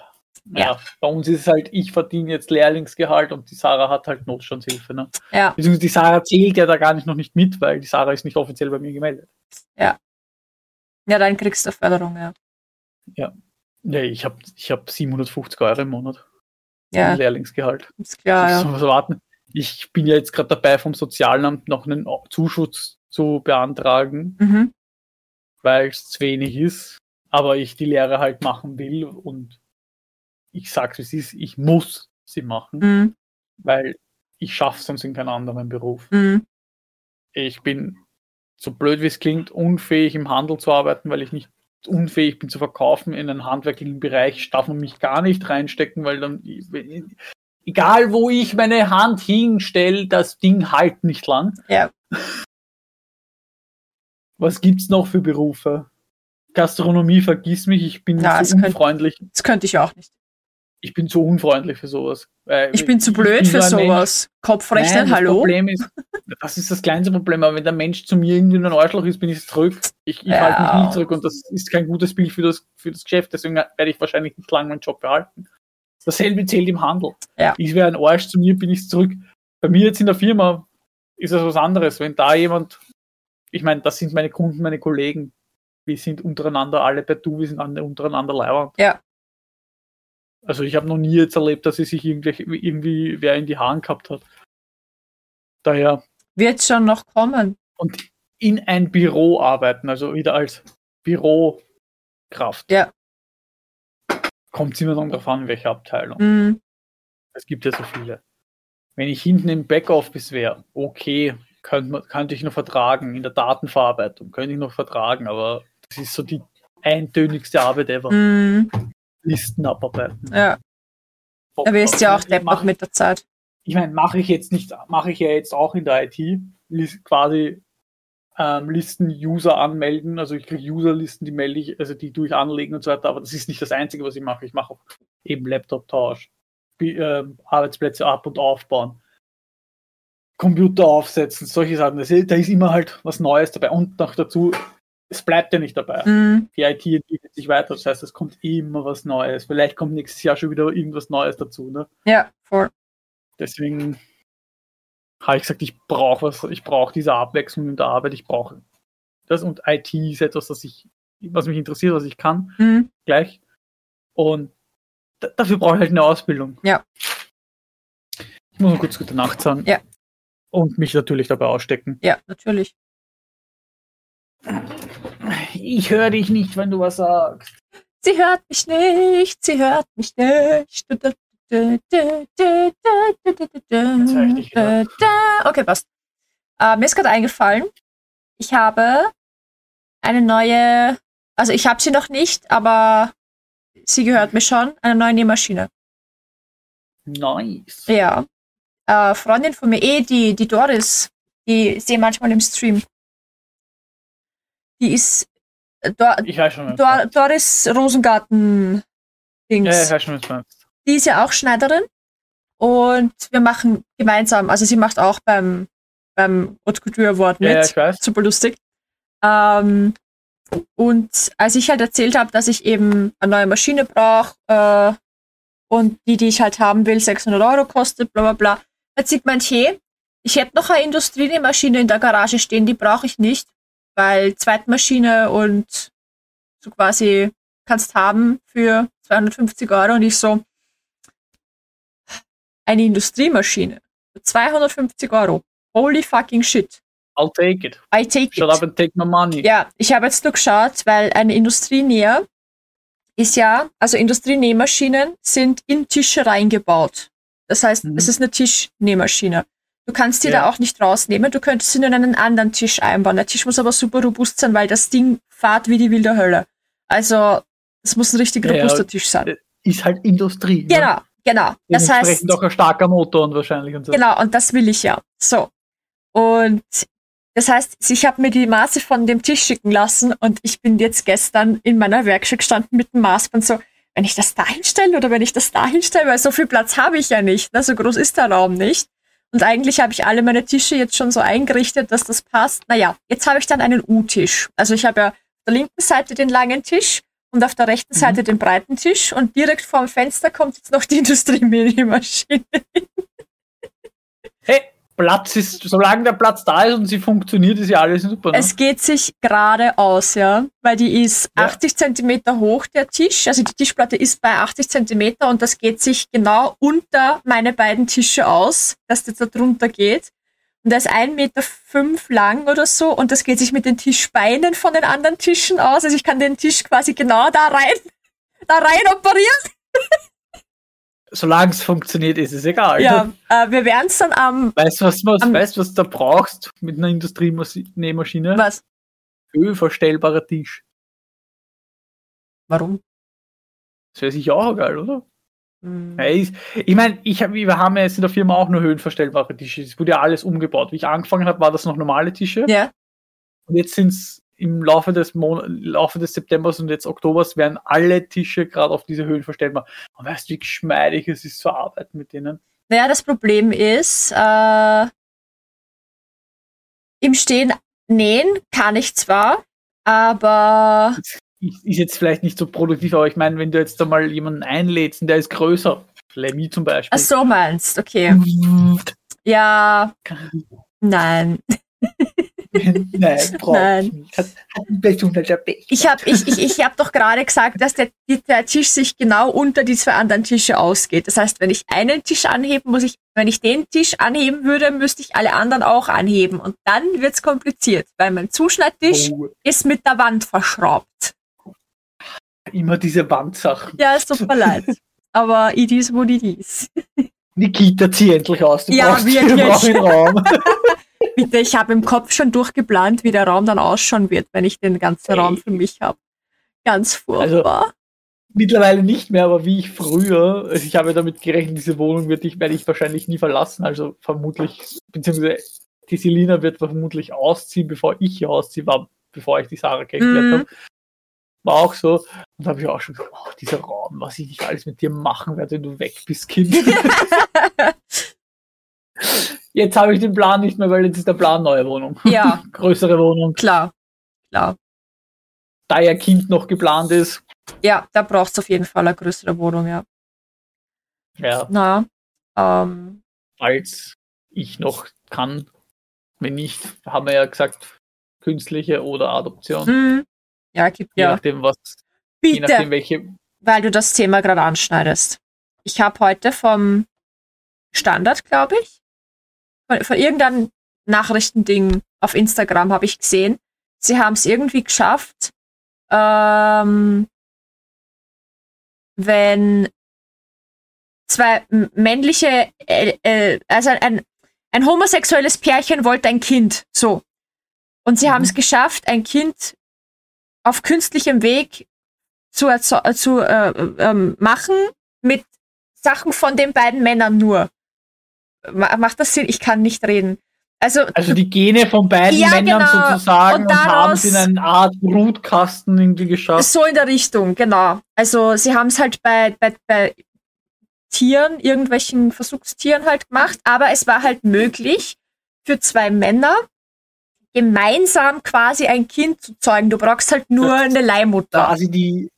Ja. Ja. Bei uns ist es halt, ich verdiene jetzt Lehrlingsgehalt und die Sarah hat halt Notstandshilfe. Ne? Ja. Beziehungsweise die Sarah zählt ja da gar nicht noch nicht mit, weil die Sarah ist nicht offiziell bei mir gemeldet. Ja, dann kriegst du Förderung, ja. Nee, ich habe ich hab 750 Euro im Monat. Ja, Lehrlingsgehalt. ist klar, Das ja. warten. Ich bin ja jetzt gerade dabei, vom Sozialamt noch einen Zuschuss zu beantragen, Mhm. weil es zu wenig ist, aber ich die Lehre halt machen will und ich sag's wie es ist, ich muss sie machen, Mhm. weil ich schaffe sonst in keinem anderen Beruf. Mhm. Ich bin, so blöd wie es klingt, unfähig im Handel zu arbeiten, weil ich nicht unfähig bin zu verkaufen in einen handwerklichen Bereich, darf man mich gar nicht reinstecken, weil dann, egal wo ich meine Hand hinstelle, das Ding halt nicht lang. Ja. Was gibt's noch für Berufe? Gastronomie, vergiss mich, ich bin Ja, es zu könnte- unfreundlich. Das könnte ich auch nicht. Ich bin zu unfreundlich für sowas. Ich bin zu blöd für so ein Mensch- sowas. Kopfrechnen, Nein, das hallo? Problem ist, das ist das kleinste Problem, aber wenn der Mensch zu mir irgendwie ein Arschloch ist, bin ich zurück. Ich, ich Ja. halte mich nicht zurück und das ist kein gutes Bild für das, für das Geschäft, deswegen werde ich wahrscheinlich nicht lange meinen Job behalten. Dasselbe zählt im Handel. Ja. Ich wäre ein Arsch, zu mir bin ich zurück. Bei mir jetzt in der Firma ist es was anderes. Wenn da jemand, ich meine, das sind meine Kunden, meine Kollegen, wir sind untereinander alle per Du, wir sind alle untereinander Leiber. Ja. Also ich habe noch nie jetzt erlebt, dass es sich irgendwie, irgendwie wer in die Haaren gehabt hat. Daher Wird schon noch kommen. und in ein Büro arbeiten, also wieder als Bürokraft. Ja. Kommt es immer noch darauf an, welche Abteilung. Mhm. Es gibt ja so viele. Wenn ich hinten im Backoffice wäre, okay, könnte, könnte ich noch vertragen. In der Datenverarbeitung könnte ich noch vertragen, aber das ist so die eintönigste Arbeit ever. Mhm. Listen abarbeiten. Ja. Da wirst du ja auch deppert mit der Zeit. ich meine, mache ich jetzt nicht, mache ich ja jetzt auch in der IT, quasi ähm, Listen User anmelden, also ich kriege Userlisten, die melde ich, also die tue ich anlegen und so weiter, aber das ist nicht das Einzige, was ich mache. Ich mache auch eben Laptop-Tausch, ähm, Arbeitsplätze ab und aufbauen, Computer aufsetzen, solche Sachen. Das, da ist immer halt was Neues dabei und noch dazu, es bleibt ja nicht dabei. Mhm. Die IT entwickelt sich weiter, das heißt, es kommt immer was Neues. Vielleicht kommt nächstes Jahr schon wieder irgendwas Neues dazu. Ne? Ja, voll. Deswegen habe ich gesagt, ich brauche was, ich brauche diese Abwechslung in der Arbeit, ich brauche das und IT ist etwas, das ich, was mich interessiert, was ich kann, Mhm. gleich. Und da, dafür brauche ich halt eine Ausbildung. Ja. Ich muss noch kurz gute Nacht sagen. Ja. Und mich natürlich dabei ausstecken. Ja, natürlich. Ich höre dich nicht, wenn du was sagst. Sie hört mich nicht, sie hört mich nicht. Okay, passt. Äh, mir ist gerade eingefallen, ich habe eine neue, also ich habe sie noch nicht, aber sie gehört mir schon, eine neue Nähmaschine. Nice. Ja. Äh, Freundin von mir, eh, die, die Doris, die sehe manchmal im Stream. Die ist Dor Ich weiß schon, Dor. Doris Rosengarten Dings. Ja, ich weiß schon, was du meinst. Die ist ja auch Schneiderin. Und wir machen gemeinsam, also sie macht auch beim, beim Haute Couture Award mit. Ja, ja, ich weiß. Super lustig. Ähm, und als ich halt erzählt habe, dass ich eben eine neue Maschine brauche äh, und die, die ich halt haben will, 600 Euro kostet, bla bla bla, hat sie gemeint, hey, ich hätte noch eine Industriemaschine in der Garage stehen, die brauche ich nicht, weil Zweitmaschine und so quasi kannst haben für 250 Euro und ich so, eine Industriemaschine für 250 Euro. Holy fucking shit. I'll take it. I take Shut it. up and take my money. Ja, ich habe jetzt nur geschaut, weil eine Industrienäher ist ja, also Industrienähmaschinen sind in Tische reingebaut. Das heißt, Mhm. es ist eine Tischnähmaschine. Du kannst die Ja. da auch nicht rausnehmen, du könntest sie nur in einen anderen Tisch einbauen. Der Tisch muss aber super robust sein, weil das Ding fahrt wie die wilde Hölle. Also, es muss ein richtig Ja, robuster Tisch sein. Ist halt Industrie. ne? Genau, genau. Das heißt, auch ein starker Motor und wahrscheinlich und so. Genau, und das will ich ja. So. Und das heißt, ich habe mir die Maße von dem Tisch schicken lassen und ich bin jetzt gestern in meiner Werkstatt gestanden mit dem Maßband so, wenn ich das da hinstelle oder wenn ich das da hinstelle, weil so viel Platz habe ich ja nicht. Ne? So groß ist der Raum nicht. Und eigentlich habe ich alle meine Tische jetzt schon so eingerichtet, dass das passt. Naja, jetzt habe ich dann einen U-Tisch. Also ich habe ja auf der linken Seite den langen Tisch und auf der rechten Mhm. Seite den breiten Tisch und direkt vorm Fenster kommt jetzt noch die Industriemedienmaschine. Hey, Platz ist, solange der Platz da ist und sie funktioniert, ist ja alles super. Ne? Es geht sich gerade aus, ja, weil die ist Ja. 80 Zentimeter hoch, der Tisch. Also die Tischplatte ist bei 80 Zentimeter und das geht sich genau unter meine beiden Tische aus, dass das da drunter geht. Und der ist 1,5 Meter fünf lang oder so und das geht sich mit den Tischbeinen von den anderen Tischen aus. Also ich kann den Tisch quasi genau da rein, da rein operieren. Solange es funktioniert, ist es egal. Ja, äh, wir werden es dann am, Weißt du, was, was, Am- weißt, was du da brauchst mit einer Industrienähmaschine? was? Höhenverstellbarer Tisch. Warum? Das wäre sicher auch geil, oder? Hm. Ja, ich ich meine, ich hab, wir haben ja jetzt in der Firma auch nur höhenverstellbare Tische. Es wurde ja alles umgebaut. Wie ich angefangen habe, war das noch normale Tische. Ja, Und jetzt sind es im Laufe des, Mon Laufe des Septembers und jetzt Oktobers werden alle Tische gerade auf diese Höhen verstellbar. Und weißt du, wie geschmeidig es ist zu arbeiten mit denen? Naja, das Problem ist, äh, im Stehen nähen kann ich zwar, aber Ist, ist jetzt vielleicht nicht so produktiv, aber ich meine, wenn du jetzt da mal jemanden einlädst und der ist größer, Lemmy zum Beispiel. ach so meinst, okay. Ja, nein. Nein, brauch Nein. ich nicht. Hat, hat ein besonderer Pech. Ich habe ich, ich, ich hab doch gerade gesagt, dass der, der Tisch sich genau unter die zwei anderen Tische ausgeht. Das heißt, wenn ich einen Tisch anheben, muss ich, wenn ich den Tisch anheben würde, müsste ich alle anderen auch anheben. Und dann wird's kompliziert, weil mein Zuschneidtisch Oh, ist mit der Wand verschraubt. immer diese Wandsachen. Ja, es tut mir leid. Aber it is what it is. Nikita, zieh endlich aus. Du Ja, brauchst wirklich. du brauchst den Raum. Bitte, ich habe im Kopf schon durchgeplant, wie der Raum dann ausschauen wird, wenn ich den ganzen Ey. Raum für mich habe. Ganz furchtbar. mittlerweile nicht mehr, aber wie ich früher, also ich habe damit gerechnet, diese Wohnung wird ich, werde ich wahrscheinlich nie verlassen, also vermutlich, beziehungsweise die Selina wird vermutlich ausziehen, bevor ich hier ausziehe, war, bevor ich die Sarah kennengelernt Mhm. habe. War auch so. Und da habe ich auch schon gedacht, oh, dieser Raum, was ich nicht alles mit dir machen werde, wenn du weg bist, Kind. jetzt habe ich den Plan nicht mehr, weil jetzt ist der Plan neue Wohnung. Ja, Größere Wohnung. klar. Klar. Da ja Kind noch geplant ist. Ja, da braucht es auf jeden Fall eine größere Wohnung, ja. Ja, Na, ähm, falls ich noch kann. Wenn nicht, haben wir ja gesagt, künstliche oder Adoption. mh, ja, gibt Je ja. nachdem, was, je nachdem, Bitte, welche. weil du das Thema gerade anschneidest. Ich habe heute vom Standard, glaube ich, von, von irgendeinem Nachrichtending auf Instagram habe ich gesehen, sie haben es irgendwie geschafft, ähm, wenn zwei männliche, äh, äh, also ein, ein homosexuelles Pärchen wollte ein Kind, so. Und sie Mhm. haben es geschafft, ein Kind auf künstlichem Weg zu, zu äh, ähm, machen mit Sachen von den beiden Männern nur. Ma macht das Sinn? Ich kann nicht reden. Also, Also die Gene von beiden Ja, Männern genau. sozusagen Und und, haben sie in eine Art Brutkasten irgendwie geschafft. so in der Richtung, genau. Also sie haben es halt bei, bei, bei Tieren, irgendwelchen Versuchstieren halt gemacht, aber es war halt möglich für zwei Männer gemeinsam quasi ein Kind zu zeugen. Du brauchst halt nur eine Leihmutter. Quasi die.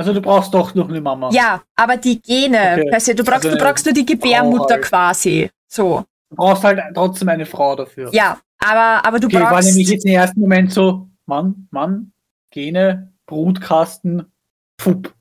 Also du brauchst doch noch eine Mama. Ja, aber die Gene, Okay. se, du brauchst, Also du brauchst nur die Gebärmutter halt. quasi. So. Du brauchst halt trotzdem eine Frau dafür. Ja, aber, aber du okay, war brauchst. nämlich jetzt im ersten Moment so, Mann, Mann, Gene, Brutkasten, Fupp.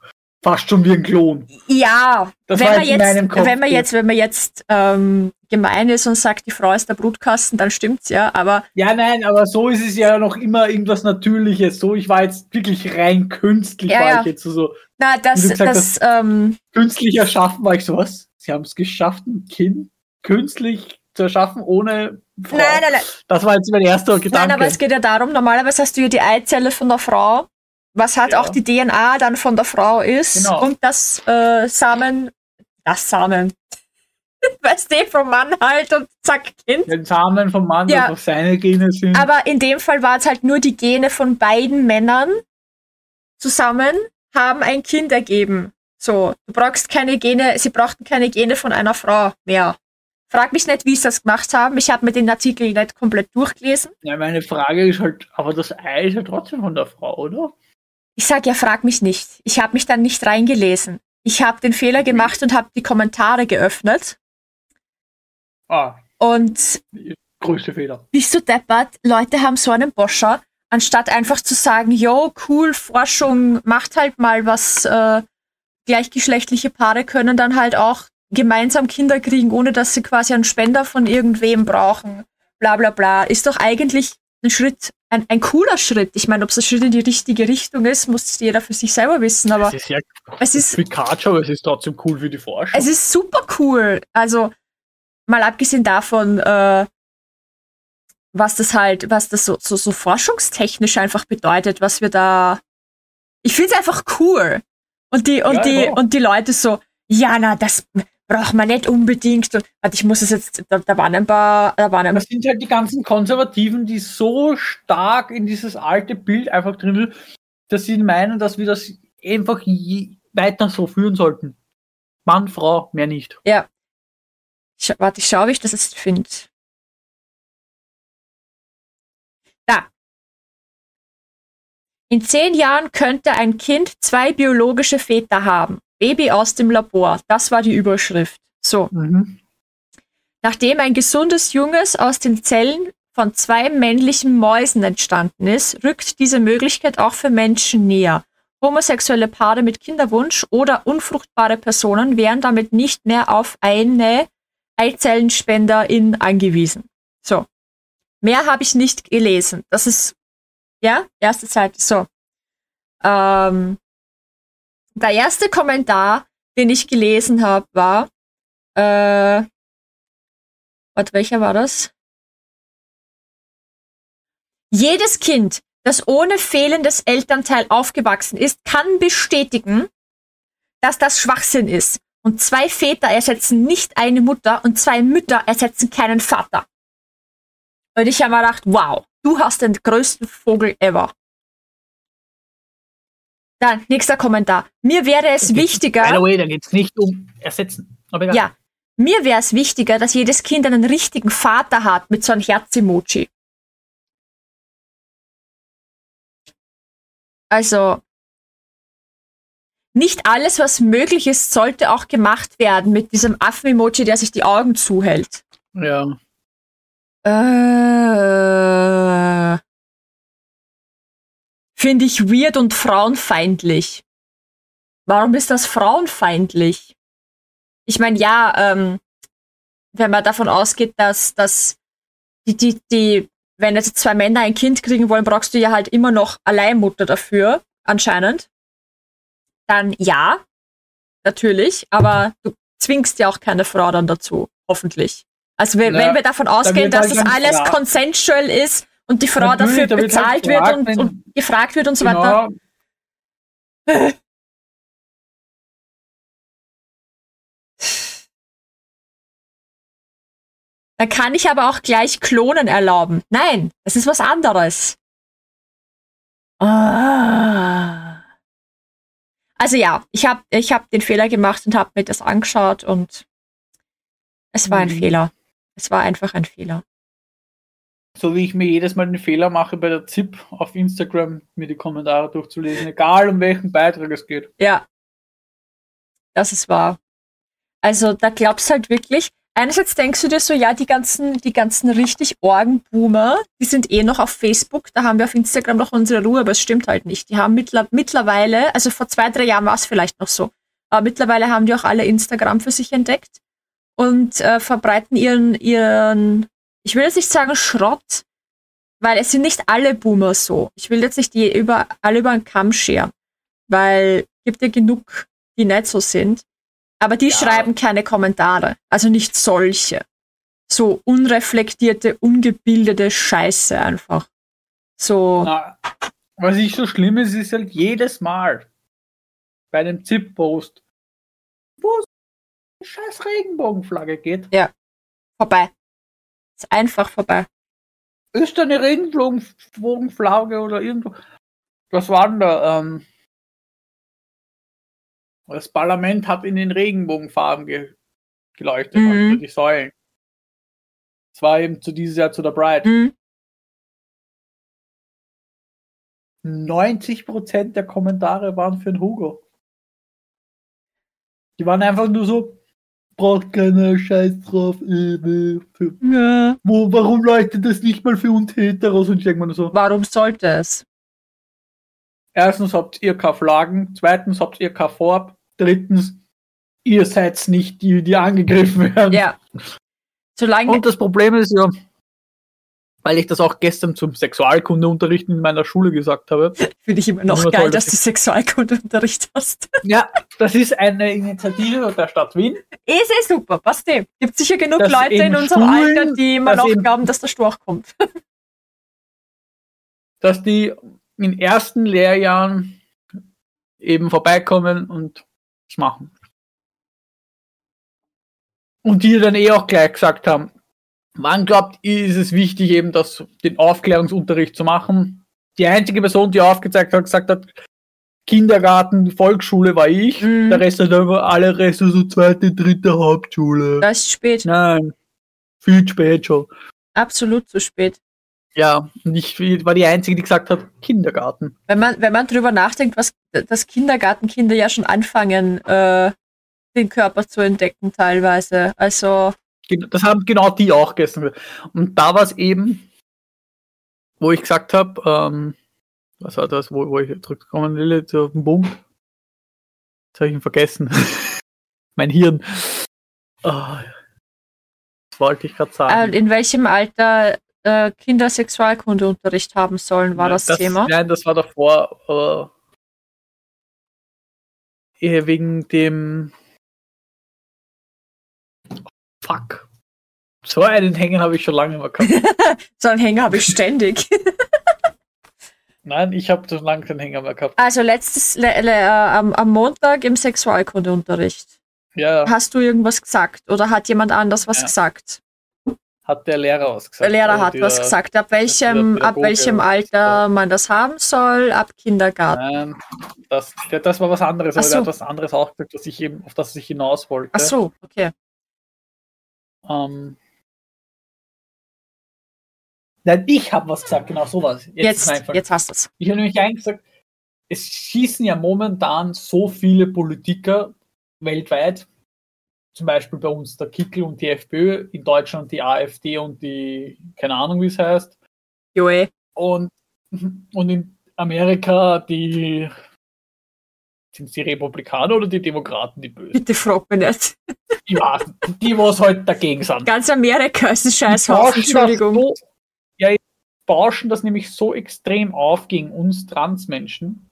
Fast schon wie ein Klon. Ja, Das wenn war man jetzt in meinem Kopf. wenn man jetzt, wenn man jetzt ähm, gemein ist und sagt, die Frau ist der Brutkasten, dann stimmt's ja. Aber Ja, nein, aber so ist es ja noch immer irgendwas Natürliches. So, ich war jetzt wirklich rein künstlich, Ja, war ja. ich jetzt so, so na, das, gesagt das, ähm, künstlich erschaffen, war ich so, was? Sie haben es geschafft, ein Kind künstlich zu erschaffen ohne Frau. nein, nein, nein, Das war jetzt mein erster nein, Gedanke. aber es geht ja darum, normalerweise hast du ja die Eizelle von der Frau, was halt Ja. auch die DNA dann von der Frau ist Genau. und das äh, Samen, das Samen, weißt du, vom Mann halt und zack, Kind. Den Samen vom Mann, Ja. das auf seine Gene sind. Aber in dem Fall war es halt nur die Gene von beiden Männern zusammen haben ein Kind ergeben. So, du brauchst keine Gene, sie brauchten keine Gene von einer Frau mehr. Frag mich nicht, wie sie das gemacht haben. Ich habe mir den Artikel nicht komplett durchgelesen. ja, meine Frage ist halt, aber das Ei ist ja trotzdem von der Frau, oder? Ich sag ja, frag mich nicht. Ich habe mich dann nicht reingelesen. Ich habe den Fehler gemacht und habe die Kommentare geöffnet. Ah, Und größte Fehler. bist du deppert? Leute haben so einen Boscher, anstatt einfach zu sagen, yo, cool, Forschung, macht halt mal was, äh, gleichgeschlechtliche Paare können dann halt auch gemeinsam Kinder kriegen, ohne dass sie quasi einen Spender von irgendwem brauchen. Bla bla bla. Ist doch eigentlich ein Schritt, ein, ein cooler Schritt. Ich meine, ob es ein Schritt in die richtige Richtung ist, muss jeder für sich selber wissen, aber Es ist ja es ist, Pikachu, aber es ist trotzdem cool für die Forschung. es ist super cool. Also, mal abgesehen davon, äh, was das halt, was das so, so, so forschungstechnisch einfach bedeutet, was wir da. Ich finde es einfach cool. Und die, und Ja, die, ja. und die Leute so, ja, na, das braucht man nicht unbedingt. Und, warte, ich muss es jetzt, da, da waren ein paar, da waren ein Das sind halt die ganzen Konservativen, die so stark in dieses alte Bild einfach drin sind, dass sie meinen, dass wir das einfach weiter so führen sollten. Mann, Frau, mehr nicht. Scha warte, ich schaue, wie ich das jetzt finde. Da. In zehn Jahren könnte ein Kind zwei biologische Väter haben. Baby aus dem Labor. Das war die Überschrift. So. Mhm. Nachdem ein gesundes Junges aus den Zellen von zwei männlichen Mäusen entstanden ist, rückt diese Möglichkeit auch für Menschen näher. Homosexuelle Paare mit Kinderwunsch oder unfruchtbare Personen wären damit nicht mehr auf eine Eizellenspenderin angewiesen. So. Mehr habe ich nicht gelesen. Das ist, ja, erste Seite. So. Ähm, der erste Kommentar, den ich gelesen habe, war, äh, warte, welcher war das? Jedes Kind, das ohne fehlendes Elternteil aufgewachsen ist, kann bestätigen, dass das Schwachsinn ist. Und zwei Väter ersetzen nicht eine Mutter und zwei Mütter ersetzen keinen Vater. Und ich habe mir gedacht, wow, du hast den größten Vogel ever. Dann, nächster Kommentar. Mir wäre es wichtiger. By the way, da geht's nicht um Ersetzen. Aber egal. Ja, mir wäre es wichtiger, dass jedes Kind einen richtigen Vater hat mit so einem Herz-Emoji. Also, nicht alles, was möglich ist, sollte auch gemacht werden mit diesem Affen-Emoji, der sich die Augen zuhält. Ja. Äh, Finde ich weird und frauenfeindlich. Warum ist das frauenfeindlich? Ich meine, ja, ähm, wenn man davon ausgeht, dass, dass die, die, die, wenn jetzt zwei Männer ein Kind kriegen wollen, brauchst du ja halt immer noch Alleinmutter dafür, anscheinend. Dann ja, natürlich, aber du zwingst ja auch keine Frau dann dazu, hoffentlich. Also wenn, Na, wenn wir davon ausgehen, dass halt das alles gefragt. consensual ist und die Frau Natürlich, dafür da wird halt bezahlt wird gefragt, und, wenn- und gefragt wird und so weiter. Genau. Dann kann ich aber auch gleich Klonen erlauben. Nein, das ist was anderes. Ah. Also ja, ich habe ich hab den Fehler gemacht und habe mir das angeschaut und es war ein Mhm. Fehler. Es war einfach ein Fehler. So wie ich mir jedes Mal den Fehler mache, bei der ZIP auf Instagram mir die Kommentare durchzulesen, egal um welchen Beitrag es geht. Ja. Das ist wahr. Also da glaubst du halt wirklich, einerseits denkst du dir so, ja, die ganzen, die ganzen richtig Orgenboomer, die sind eh noch auf Facebook, da haben wir auf Instagram noch unsere Ruhe, aber es stimmt halt nicht. Die haben mittler, mittlerweile, also vor zwei, drei Jahren war es vielleicht noch so, aber mittlerweile haben die auch alle Instagram für sich entdeckt und äh, verbreiten ihren, ihren, ich will jetzt nicht sagen Schrott, weil es sind nicht alle Boomer so. Ich will jetzt nicht die über, alle über einen Kamm scheren, weil gibt ja genug, die nicht so sind. Aber die Ja. schreiben keine Kommentare. Also nicht solche. So unreflektierte, ungebildete Scheiße einfach. So, Na, was ich so schlimm ist, ist halt jedes Mal bei dem ZIP-Post, wo es die scheiß Regenbogenflagge geht, vorbei. Ist einfach vorbei. ist da eine Regenbogenflagge oder irgendwo. Was war da? Ähm, das Parlament hat in den Regenbogenfarben ge geleuchtet, Mhm. also die Säulen. Es war eben zu dieses Jahr zu der Bride. Hm. 90% der Kommentare waren für den Hugo. Die waren einfach nur so, braucht keiner Scheiß drauf. Ja. wo, warum leuchtet das nicht mal für uns Heteros? Und nur so, Warum sollte es? erstens habt ihr keine Flaggen, zweitens habt ihr keine Farbe, drittens, ihr seid nicht die, die angegriffen werden. Ja. Solange. Und das Problem ist ja, weil ich das auch gestern zum Sexualkundeunterricht in meiner Schule gesagt habe, Finde ich immer noch geil, toll, dass dass du Sexualkundeunterricht hast. ja, das ist eine Initiative der Stadt Wien, Ist eh super, passt eh. Gibt sicher genug Dass Leute in unserem Schulen- Alter, die immer noch glauben, dass der Storch kommt. dass die in ersten Lehrjahren eben vorbeikommen und das machen. Und die dann eh auch gleich gesagt haben, wann glaubt ist es wichtig, eben das, den Aufklärungsunterricht zu machen? Die einzige Person, die aufgezeigt hat, gesagt hat, Kindergarten, Volksschule war ich, Mhm. der Rest hat aber alle Rest so zweite, dritte Hauptschule. Das ist spät. Nein, viel spät schon. Absolut zu spät. Ja, und ich war die Einzige, die gesagt hat, Kindergarten. Wenn man, wenn man drüber nachdenkt, was dass Kindergartenkinder ja schon anfangen, äh, den Körper zu entdecken teilweise. Also, Das haben genau die auch gestern. gesagt. Und da war es eben, wo ich gesagt habe, ähm, was war das, wo, wo ich zurückgekommen will, jetzt auf den Punkt. Jetzt habe ich ihn vergessen. mein Hirn. Das wollte ich gerade sagen. in welchem Alter äh, Kinder Sexualkundeunterricht haben sollen, war das, Thema. Nein, das war davor. Äh, wegen dem. Fuck. So einen Hängen habe ich schon lange mal gehabt. So einen Hänger habe ich ständig. Nein, ich habe schon lange keinen Hänger mehr gehabt. Also letztes le, le, äh, am, am Montag im Sexualkundeunterricht. Ja, Hast du irgendwas gesagt oder hat jemand anders was Ja. gesagt? hat der Lehrer was gesagt. Der Lehrer Also hat dieser- was gesagt, ab welchem, ab welchem. Alter man das haben soll, ab Kindergarten. Nein, das, das war was anderes, Ach aber so. der hat was anderes auch gesagt, was ich eben, auf das ich hinaus wollte. Ach so, okay. Ähm, nein, ich habe was gesagt, genau sowas. Jetzt, Jetzt, jetzt hast du es. Ich habe nämlich eigentlich gesagt, es schießen ja momentan so viele Politiker weltweit, zum Beispiel bei uns der Kickel und die FPÖ, in Deutschland die AfD und die, keine Ahnung wie es heißt, Joe. und, und in Amerika die, sind es die Republikaner oder die Demokraten, die Bösen? Bitte frag mich nicht. Ja, die, was halt dagegen sind. Ganz Amerika ist ein Scheißhaufen, das Entschuldigung. So, ja, bauschen das nämlich so extrem auf gegen uns Transmenschen,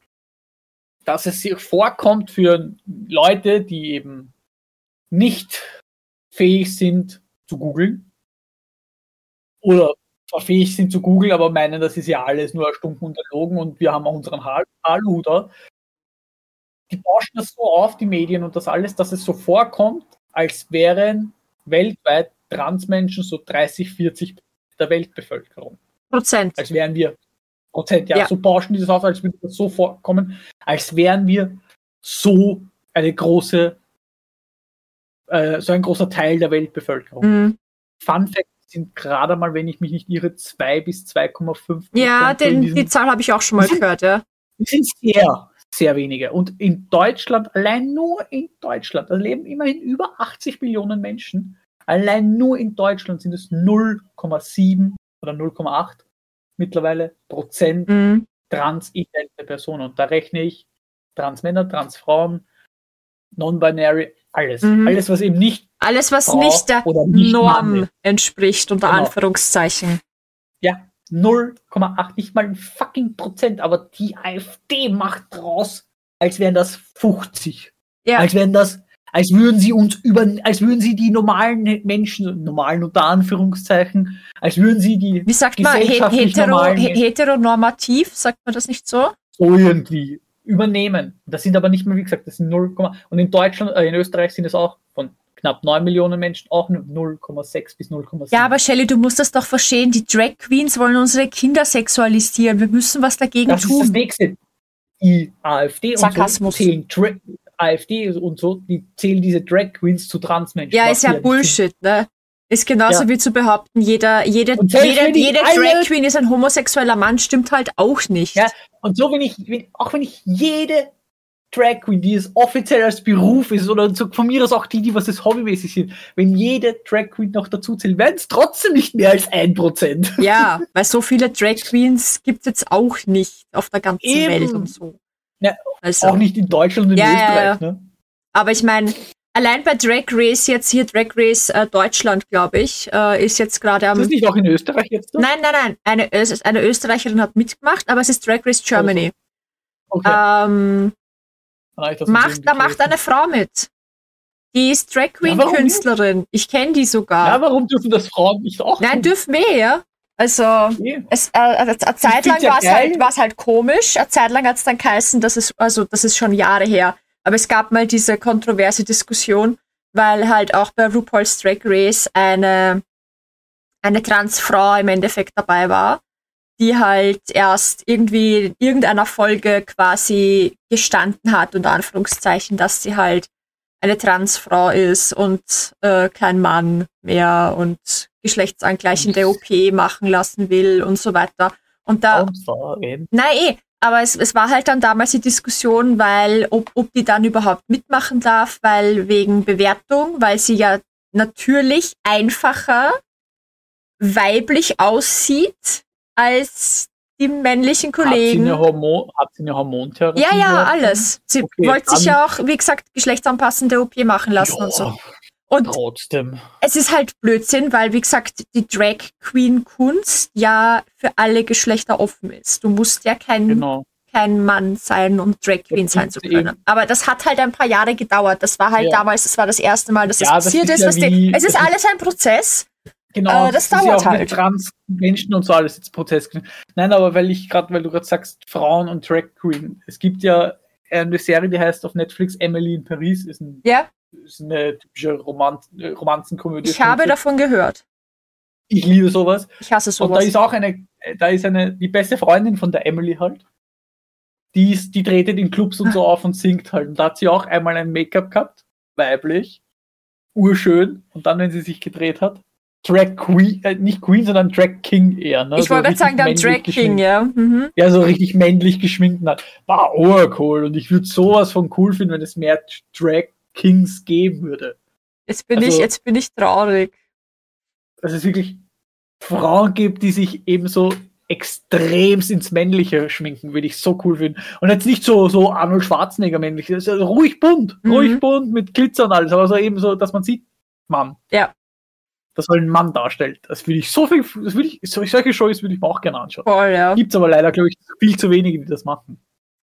dass es sich vorkommt für Leute, die eben nicht fähig sind zu googeln oder zwar fähig sind zu googeln, aber meinen, das ist ja alles nur stumpf unterlogen und wir haben auch unseren Hal- Aluder. Die bauschen das so auf, die Medien und das alles, dass es so vorkommt, als wären weltweit Transmenschen so 30, 40 der Weltbevölkerung. Prozent. Als wären wir Prozent, ja, Ja. so bauschen die das auf, als würde das so vorkommen, als wären wir so eine große, äh, so ein großer Teil der Weltbevölkerung. Mhm. Fun Fact sind gerade mal, wenn ich mich nicht irre, 2 bis 2,5 Ja, den, die Zahl habe ich auch schon mal Die gehört, ja. das sind sehr, sehr wenige. Und in Deutschland, allein nur in Deutschland, da leben immerhin über 80 Millionen Menschen. Allein nur in Deutschland sind es 0,7 oder 0,8 mittlerweile Prozent Mhm. transidente Personen. Und da rechne ich Transmänner, Transfrauen, Non-Binary, alles. Mhm. Alles, was eben nicht, Alles, was Frau nicht der nicht Norm entspricht, unter Genau. Anführungszeichen. ja, 0,8, nicht mal ein fucking Prozent, aber die AfD macht draus, als wären das 50. Ja. Als wären das, als würden sie uns über, als würden sie die normalen Menschen, normalen unter Anführungszeichen, als würden sie die Wie sagt man? Hetero heteronormativ, sagt man das nicht so? irgendwie übernehmen. Das sind aber nicht mehr, wie gesagt, das sind 0, und in Deutschland, äh, in Österreich sind es auch von knapp 9 Millionen Menschen auch nur 0,6 bis 0,7. Ja, aber Shelley, du musst das doch verstehen. Die Drag Queens wollen unsere Kinder sexualisieren. Wir müssen was dagegen das ist das tun. nächste. Die AfD und so Sarkasmus. zählen AfD und so, die zählen diese Drag Queens zu Transmenschen. Ja, ist ja Bullshit, ne? Ist genauso Ja. wie zu behaupten, jeder, jede, jede, jede Drag Queen ist ein homosexueller Mann, stimmt halt auch nicht. Ja. Und so, wenn ich, wenn, auch wenn ich jede Drag Queen, die es offiziell als Beruf ist, oder von mir aus auch die, die was es hobbymäßig sind, wenn jede Drag Queen noch dazu zählt, werden es trotzdem nicht mehr als ein Prozent. Ja, weil so viele Drag Queens gibt's jetzt auch nicht auf der ganzen Eben. Welt und so. Ja, also, Auch nicht in Deutschland und in Ja, ja, Österreich. Ne? aber ich meine, allein bei Drag Race jetzt hier, Drag Race äh, Deutschland, glaube ich, äh, ist jetzt gerade Ist am. das nicht auch in Österreich jetzt? so? Nein, nein, nein. Eine, es ist eine Österreicherin hat mitgemacht, aber es ist Drag Race Germany. Okay. Ähm, macht, da macht eine Frau mit. Die ist Drag Queen nicht? Künstlerin. Ich kenne die sogar. Ja, warum dürfen das Frauen nicht auch? Nein, dürfen wir ja. Also, Okay. es, äh, eine Zeit lang ja war es halt, halt komisch. Eine Zeit lang hat es dann geheißen, dass es, also das ist schon Jahre her, aber es gab mal diese kontroverse Diskussion, weil halt auch bei RuPaul's Drag Race eine, eine Transfrau im Endeffekt dabei war, die halt erst irgendwie in irgendeiner Folge quasi gestanden hat, unter Anführungszeichen, dass sie halt eine Transfrau ist und äh, kein Mann mehr und geschlechtsangleichende OP machen lassen will und so weiter. Und da, nein, eh, aber es, es war halt dann damals die Diskussion, weil, ob, ob die dann überhaupt mitmachen darf, weil wegen Bewertung, weil sie ja natürlich einfacher weiblich aussieht als die männlichen Hat sie Kollegen. eine, Hormon, hat sie eine Hormontherapie? Ja, ja, alles. Sie Okay, wollte sich ja auch, wie gesagt, geschlechtsanpassende OP machen lassen und so. Und trotzdem. es ist halt Blödsinn, weil, wie gesagt, die Drag Queen Kunst ja für alle Geschlechter offen ist. Du musst ja kein, Genau. kein Mann sein, um Drag Queen Das sein zu können. eben. Aber das hat halt ein paar Jahre gedauert. Das war halt Ja. damals, das war das erste Mal, dass das Ja, das passiert ist ist. ja wie- es das ist- alles ein Prozess. Genau, Äh, das ist ja dauert mit halt. Trans-Menschen und so alles jetzt gewesen. Nein, aber weil ich gerade, weil du gerade sagst, Frauen und Drag Queen. Es gibt ja eine Serie, die heißt auf Netflix Emily in Paris, ist, ein, Ja, ist eine typische Roman äh, Romanzenkomödie. ich habe davon gehört. Ich liebe sowas. Ich hasse Und da sowas. ist auch eine, da ist eine, die beste Freundin von der Emily halt. Die, ist, die tretet in Clubs und so auf und singt halt. Und da hat sie auch einmal ein Make-up gehabt, weiblich, urschön. Und dann, wenn sie sich gedreht hat, Drag Queen, äh, nicht Queen, sondern Drag King eher. Ne? Ich wollte gerade richtig sagen, dann Drag King, ja. Mhm. Ja, so richtig männlich geschminkt hat. War urcool. Und ich würde sowas von cool finden, wenn es mehr Drag Kings geben würde. Jetzt bin Also- ich, jetzt bin ich traurig. dass es wirklich Frauen gibt, die sich eben so extremst ins Männliche schminken, würde ich so cool finden. Und jetzt nicht so, so Arnold Schwarzenegger männlich, also ruhig bunt, Mhm. ruhig bunt mit Glitzer und alles, aber so eben so, dass man sieht, Mann. Ja. Das soll ein Mann darstellt. Das würde ich so viel, das würde ich, so- solche Shows würde ich mir auch gerne anschauen. Voll, ja. Gibt's aber leider, glaube ich, viel zu wenige, die das machen.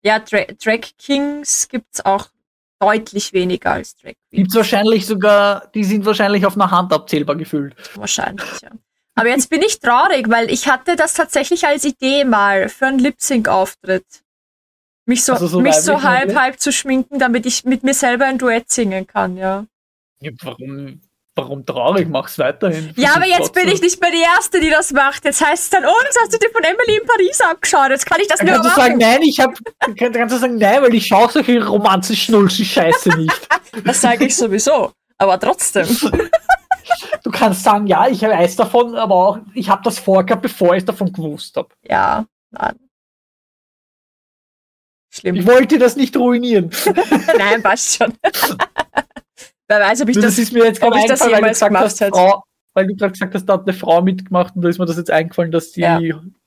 Ja, Dra Drag Kings gibt's auch deutlich weniger als Drag Queens. Gibt's wahrscheinlich sogar, die sind wahrscheinlich auf einer Hand abzählbar gefühlt. Wahrscheinlich, ja. Aber jetzt bin ich traurig, weil ich hatte das tatsächlich als Idee mal für einen Lip-Sync-Auftritt. Mich so, Also so mich so halb, halb zu schminken, damit ich mit mir selber ein Duett singen kann, ja. Ja, warum, warum traurig? Mach's weiterhin. Ja, aber jetzt bin ich nicht mehr die Erste, die das macht. Jetzt heißt es dann, oh, das hast du dir von Emily in Paris abgeschaut. Jetzt kann ich das nicht mehr kannst du sagen, machen. nein, ich hab, kann, kannst du sagen, nein, weil ich schaue solche romanzen Schnulzen Scheiße nicht. Das sage ich sowieso. Aber trotzdem. Du kannst sagen, ja, ich weiß davon, aber auch, ich habe das vorgehabt, bevor ich davon gewusst habe. Ja, nein. Schlimm. Ich wollte das nicht ruinieren. Nein, passt schon. Wer weiß, ob ich das, das. ist mir jetzt gerade eingefallen, weil du gesagt hast. Frau, weil du gerade gesagt hast, da hat eine Frau mitgemacht und da ist mir das jetzt eingefallen, dass die Ja.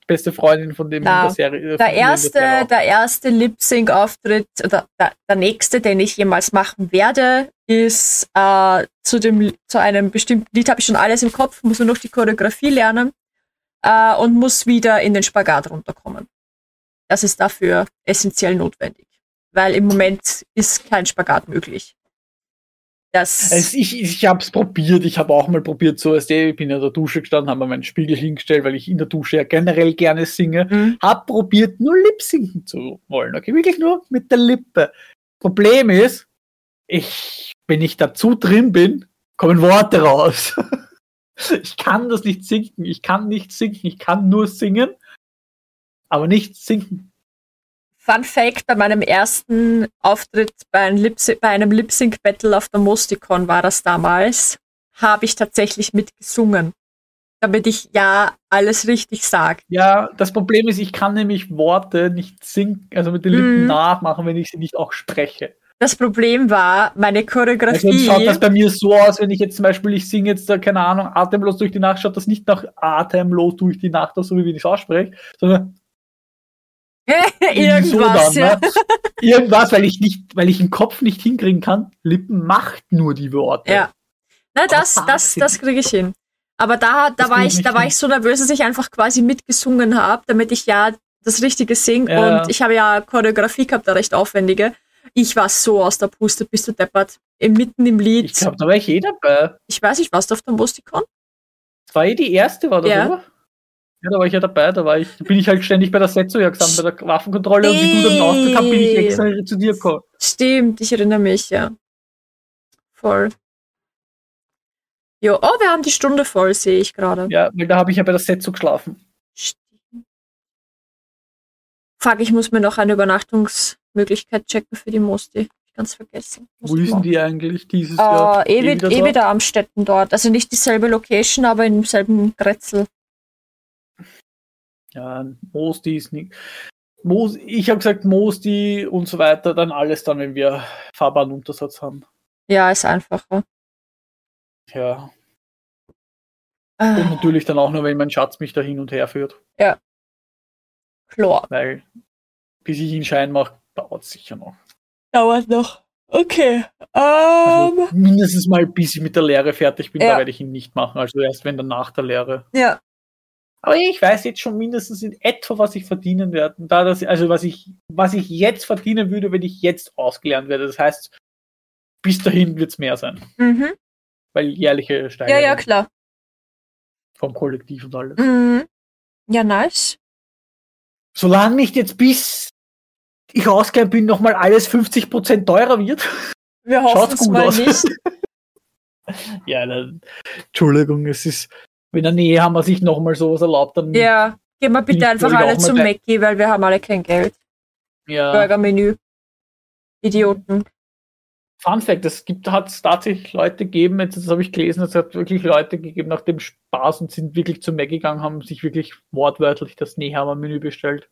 beste Freundin von dem Na, in der Serie. Der dem in der erste, der erste Lip-Sync-Auftritt, oder der, der nächste, den ich jemals machen werde, ist äh, zu, dem, zu einem bestimmten Lied, habe ich schon alles im Kopf, muss nur noch die Choreografie lernen äh, und muss wieder in den Spagat runterkommen. Das ist dafür essentiell notwendig, weil im Moment ist kein Spagat möglich. Das, Also ich ich habe es probiert, ich habe auch mal probiert, so als ich bin in der Dusche gestanden, habe mir meinen Spiegel hingestellt, weil ich in der Dusche ja generell gerne singe. Mhm. Hab probiert, nur Lip-Sinken zu wollen. Okay, wirklich nur mit der Lippe. Problem ist, ich, wenn ich dazu drin bin, kommen Worte raus. ich kann das nicht sinken. Ich kann nicht sinken. Ich kann nur singen, aber nicht sinken. Fun Fact, bei meinem ersten Auftritt bei einem Lip bei einem Lip-Sync-Battle auf der Mosticon war das damals, habe ich tatsächlich mitgesungen. Damit ich ja alles richtig sage. Ja, das Problem ist, ich kann nämlich Worte nicht sinken, also mit den Lippen Mhm. nachmachen, wenn ich sie nicht auch spreche. Das Problem war, meine Also Choreografie. schaut das bei mir so aus, wenn ich jetzt zum Beispiel, ich singe jetzt, da, keine Ahnung, atemlos durch die Nacht, schaut das nicht nach atemlos durch die Nacht aus, so wie ich es ausspreche, sondern Irgendwas, so ja. ne? Irgendwas, weil ich nicht, weil ich im Kopf nicht hinkriegen kann. Lippen macht nur die Worte. Ja. Na, das, das, okay. das kriege ich hin. Aber da, da Das war ich, da war hin. ich so nervös, dass ich einfach quasi mitgesungen habe, damit ich ja das Richtige singe. Ja. Und ich habe ja Choreografie gehabt, eine recht aufwendige. Ich war so aus der Puste, bist du deppert. Mitten im Lied. Ich glaube, da war ich eh dabei. Ich weiß nicht, warst du auf der Mustikon? Das war eh die erste, war das, Ja. oder? Ja, da war ich ja dabei, da war ich, da bin ich halt ständig bei der Setzo ja gesamt, bei der Waffenkontrolle und wie du dann ausgeht hast, bin ich extra zu dir gekommen. Stimmt, ich erinnere mich, ja. Voll. Jo, oh, wir haben die Stunde voll, sehe ich gerade. Ja, weil da habe ich ja bei der Setzo geschlafen. Stimmt. Fuck, ich muss mir noch eine Übernachtungsmöglichkeit checken für die Mosti. Ich ganz vergessen. Wo ist denn die eigentlich dieses Jahr? Äh, eh, wi- wieder eh dort? wieder am Städten dort. Also nicht dieselbe Location, aber im selben Grätzel. Ja, Mosti ist nicht. Moos, ich habe gesagt, Mosti und so weiter, dann alles dann, wenn wir Fahrbahnuntersatz haben. Ja, ist einfacher. Ja. Und Ah, natürlich dann auch nur, wenn mein Schatz mich da hin und her führt. Chlor. Weil bis ich ihn Schein mache, dauert es sicher noch. Dauert noch. Okay. Also Ähm, mindestens mal, bis ich mit der Lehre fertig bin, Ja. da werde ich ihn nicht machen. Also erst wenn dann nach der Lehre. ja. Aber ich weiß jetzt schon mindestens in etwa, was ich verdienen werde. Da das, also was ich, was ich jetzt verdienen würde, wenn ich jetzt ausgelernt werde. Das heißt, bis dahin wird es mehr sein. Mhm. Weil jährliche Ja, Steigerung. ja, klar. vom Kollektiv und alles. Mhm. Ja, nice. Solange nicht jetzt bis ich rausgegangen bin, nochmal alles 50% teurer wird. Wir hoffen es mal nicht. ja, dann, Entschuldigung, es ist, wenn der Nähe haben wir sich nochmal sowas erlaubt, dann Ja, gehen wir bitte einfach alle zum Mackie, weil wir haben alle kein Geld. ja. Burgermenü. Idioten. Fun Fact, es gibt, hat es tatsächlich Leute gegeben, jetzt das habe ich gelesen, es hat wirklich Leute gegeben nach dem Spaß und sind wirklich zu Mac gegangen, haben sich wirklich wortwörtlich das Nehammer-Menü bestellt.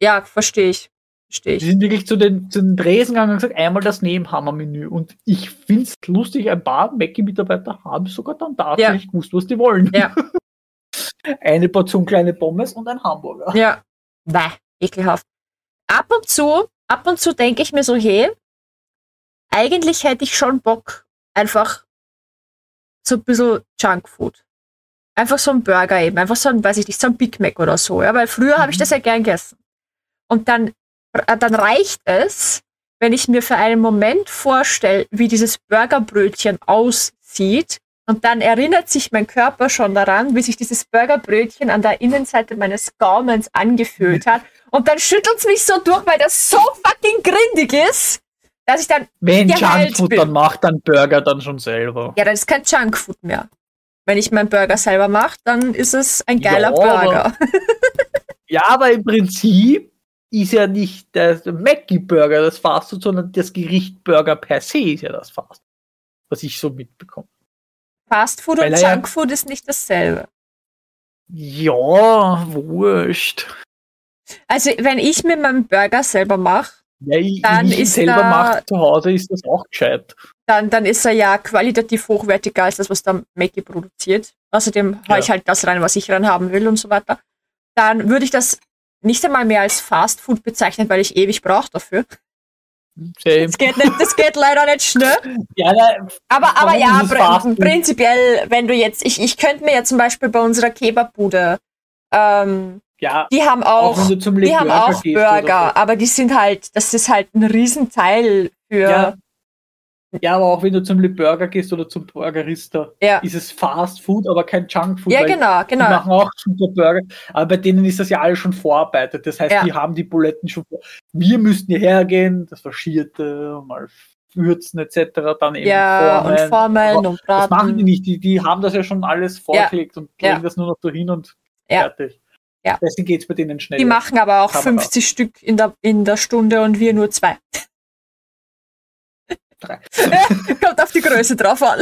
Ja, verstehe ich. Verstehe Die ich. sind wirklich zu den, zu den Dresen gegangen und gesagt, einmal das Nebenhammer-Menü. Und ich finde es lustig, ein paar Mackie-Mitarbeiter haben sogar dann tatsächlich gewusst, was die wollen. Ja. Eine Portion kleine Pommes und ein Hamburger. Ja. Bäh, ekelhaft. Ab und zu, ab und zu denke ich mir so, hey, eigentlich hätte ich schon Bock, einfach so ein bisschen Junkfood. Einfach so ein Burger eben, einfach so ein, weiß ich nicht, so ein Big Mac oder so, ja, weil früher habe ich das ja gern gegessen. Und dann, dann reicht es, wenn ich mir für einen Moment vorstelle, wie dieses Burgerbrötchen aussieht, und dann erinnert sich mein Körper schon daran, wie sich dieses Burgerbrötchen an der Innenseite meines Gaumens angefühlt hat. Und dann schüttelt es mich so durch, weil das so fucking grindig ist, dass ich dann, Wenn Junkfood, bin. dann macht dann Burger dann schon selber. ja, das ist kein Junkfood mehr. Wenn ich meinen Burger selber mache, dann ist es ein Ja, geiler aber- Burger. Ja, aber im Prinzip ist ja nicht der Mackie-Burger das Fastfood, sondern das Gericht Burger per se ist ja das Fastfood. Was ich so mitbekomme. Fast Food Weil und er ja- Junkfood ist nicht dasselbe. Ja, wurscht. Also, wenn ich mir meinen Burger selber mache, Ja, ich, Dann ich ist selber mache zu Hause, ist das auch gescheit. dann, dann ist er ja qualitativ hochwertiger als das, was der Mackie produziert. Außerdem haue Ja. ich halt das rein, was ich rein haben will und so weiter. Dann würde ich das nicht einmal mehr als Fast Food bezeichnen, weil ich ewig brauche dafür. Das geht, nicht, das geht leider nicht schnell. Ja, da, Aber, aber ja, pr prinzipiell, wenn du jetzt, ich, ich könnte mir ja zum Beispiel bei unserer Kebabbude, ähm, ja, die haben auch, auch, die haben Burger auch Burger, aber die sind halt, das ist halt ein Riesenteil für. Ja. Ja, aber auch wenn du zum Le Burger gehst oder zum Burgerista, ja, ist es Fast Food, aber kein Junk Food. ja weil genau, Die genau. machen auch super Burger, aber bei denen ist das ja alles schon vorarbeitet. Das heißt, Ja. die haben die Buletten schon vor. Wir müssten hierher gehen, das Faschierte, mal würzen etc., dann eben Ja, formen. und Formeln Aber und Das machen die Braten. nicht, die, die haben das ja schon alles vorgelegt und Ja. legen das nur noch dahin und Ja. fertig. Ja. Deswegen geht es bei denen schnell. Die machen aber auch man 50 Stück in der, in der Stunde und wir nur zwei. Drei. Kommt auf die Größe drauf an.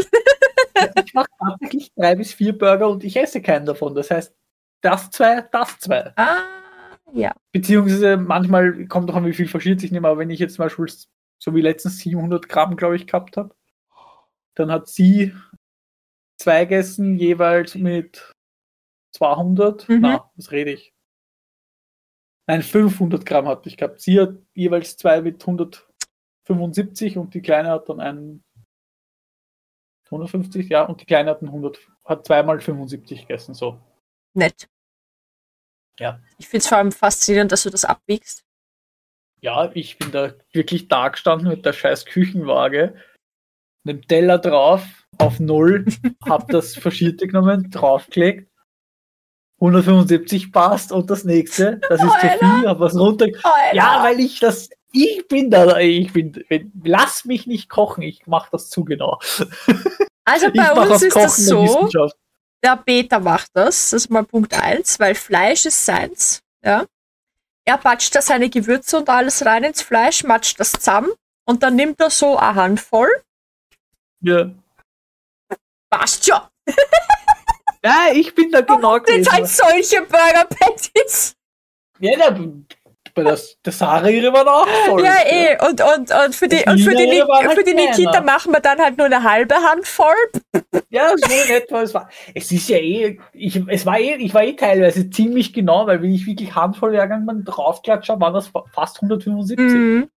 ich mache tatsächlich drei bis vier Burger und ich esse keinen davon. Das heißt, das zwei, das zwei. Ah, ja. Beziehungsweise manchmal kommt doch an, wie viel verschiert sich nicht mehr. Aber wenn ich jetzt zum Beispiel so wie letztens 700 Gramm, glaube ich, gehabt habe, dann hat sie zwei gegessen, jeweils mit 200. Mhm. Na, was rede ich? Nein, 500 Gramm hatte ich gehabt. Sie hat jeweils zwei mit 175 und die Kleine hat dann einen 150, ja, und die Kleine hat einen 100, hat zweimal 75 gegessen, so. Nett. Ja. Ich finde es vor allem faszinierend, dass du das abwiegst. Ja, ich bin da wirklich da gestanden mit der scheiß Küchenwaage, einem Teller drauf, auf Null, hab das Faschierte genommen, draufgelegt, 175 passt und das nächste, das ist zu Alter. viel, hab was runter. Alter. Ja, weil ich das, ich bin da, ich bin, lass mich nicht kochen, ich mach das zu genau. also bei uns ist das so, der Peter macht das, das ist mal Punkt eins, weil Fleisch ist seins. Ja. Er patscht da seine Gewürze und alles rein ins Fleisch, matscht das zusammen und dann nimmt er so eine Handvoll. Ja. Passt schon. ja, ich bin da genau Das sind gewesen. halt solche Burger Patties. Ja, da, bei das, der Sarah ihre waren auch voll. Ja, eh. Und, und, und für die, und für die, war Ni- halt für die Nikita machen wir dann halt nur eine halbe Handvoll. Ja, so in etwa. Es, war, es ist ja eh, ich, es war eh, ich war eh teilweise ziemlich genau, weil wenn ich wirklich handvoll hergegangen bin, draufklatscht habe, waren das fa- fast 175. Mhm.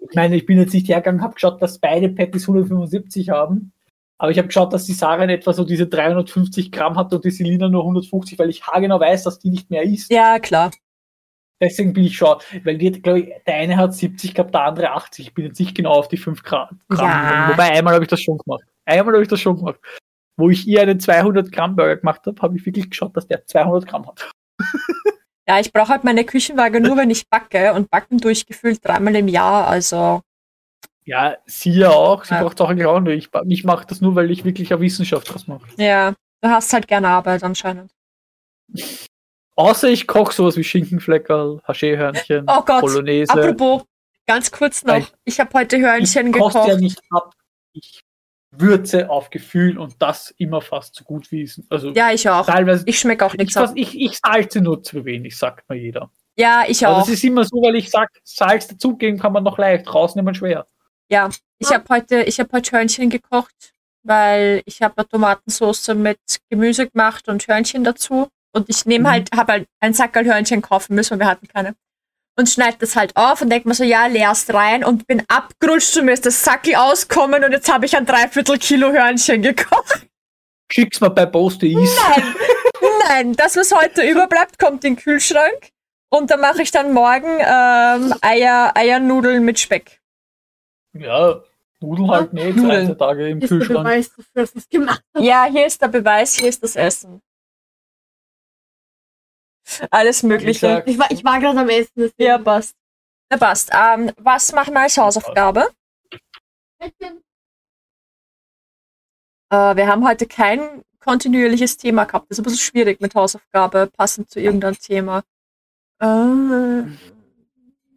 Ich meine, ich bin jetzt nicht hergegangen, habe geschaut, dass beide Patties 175 haben. Aber ich habe geschaut, dass die Sarah in etwa so diese 350 Gramm hat und die Selina nur 150, weil ich haargenau weiß, dass die nicht mehr isst. Ja, klar. Deswegen bin ich schon, weil die, glaube ich, der eine hat 70 gehabt, der andere 80. Ich bin jetzt nicht genau auf die 5 Gramm. Ja. Wobei einmal habe ich das schon gemacht. Einmal habe ich das schon gemacht. wo ich ihr einen 200 Gramm Burger gemacht habe, habe ich wirklich geschaut, dass der 200 Gramm hat. Ja, ich brauche halt meine Küchenwaage nur, wenn ich backe und backen durchgefühlt dreimal im Jahr. Also Ja, sie ja auch. Sie Ja. braucht auch eigentlich auch nicht. Ich, ich mache das nur, weil ich wirklich eine Wissenschaft draus mache. ja, du hast halt gerne Arbeit anscheinend. Außer ich koche sowas wie Schinkenfleckerl, Haché-Hörnchen, Oh Gott, Bolognese. Apropos, ganz kurz noch. Ich- Ich habe heute ich Hörnchen koste gekocht. ja nicht ab. Ich würze auf Gefühl und das immer fast so gut wie es. Also Ja, ich auch. teilweise. Ich schmecke auch Ich, nichts ab. ich, ich salze nur zu wenig, sagt mir jeder. Ja, ich Aber auch. das ist immer so, weil ich sag, Salz dazugeben kann man noch leicht, rausnehmen schwer. Ja, ich habe heute, ich habe heute Hörnchen gekocht, weil ich habe eine Tomatensauce mit Gemüse gemacht und Hörnchen dazu. Und ich nehme Mhm. halt, habe halt ein Sackerl Hörnchen kaufen müssen, weil wir hatten keine. Und schneide das halt auf und denke mir so, ja, leerst rein und bin abgerutscht und mir ist das Sackel auskommen und jetzt habe ich ein Dreiviertel Kilo Hörnchen gekocht. Schick's mal bei Post Is. Nein, nein, das, was heute überbleibt, kommt in den Kühlschrank. Und dann mache ich dann morgen ähm, Eier, Eiernudeln mit Speck. Ja, Nudeln halt nicht, Nudeln. zwei Tage im Das ist der Kühlschrank. Beweis dafür, dass gemacht hat. Ja, hier ist der Beweis, hier ist das Essen. Alles Mögliche. Ich war, ich war gerade am Essen. deswegen- Ja, passt. Na passt. Ähm, was machen wir als Hausaufgabe? Äh, wir haben heute kein kontinuierliches Thema gehabt. Das ist ein bisschen schwierig mit Hausaufgabe, passend zu irgendeinem Thema. Äh,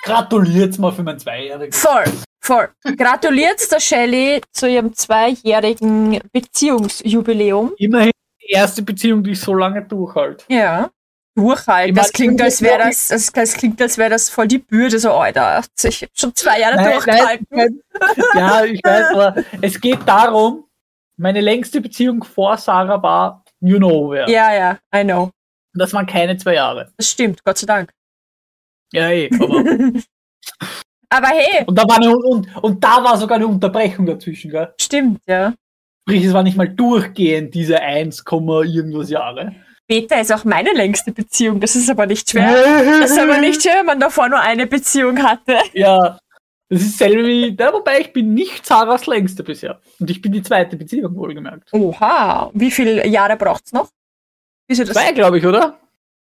Gratuliert's mal für mein Zweijähriges. voll, voll. Gratuliert der Shelley zu ihrem zweijährigen Beziehungsjubiläum. Immerhin die erste Beziehung, die ich so lange durchhalte. Ja. Durchhalten. Das klingt, als wäre das, das, das klingt, als wäre das voll die Bürde, so, Alter. Ich hab schon zwei Jahre Nein, durchgehalten. nein, ja, ich weiß, aber es geht darum, meine längste Beziehung vor Sarah war You Know Wer. Ja, ja, I know. Und Das waren keine zwei Jahre. Das stimmt, Gott sei Dank. Ja, eh, aber. Aber hey, und, da war eine, und, und da war sogar eine Unterbrechung dazwischen, gell? stimmt, ja. Sprich, es war nicht mal durchgehend diese 1, irgendwas Jahre. Beta ist auch meine längste Beziehung. Das ist aber nicht schwer. Das ist aber nicht schwer, wenn man davor nur eine Beziehung hatte. Ja, das ist selber wie, ja, wobei ich bin nicht Sarahs längste bisher. Und ich bin die zweite Beziehung, wohlgemerkt. Oha, wie viele Jahre braucht's noch? Wieso das? Zwei, glaube ich, oder?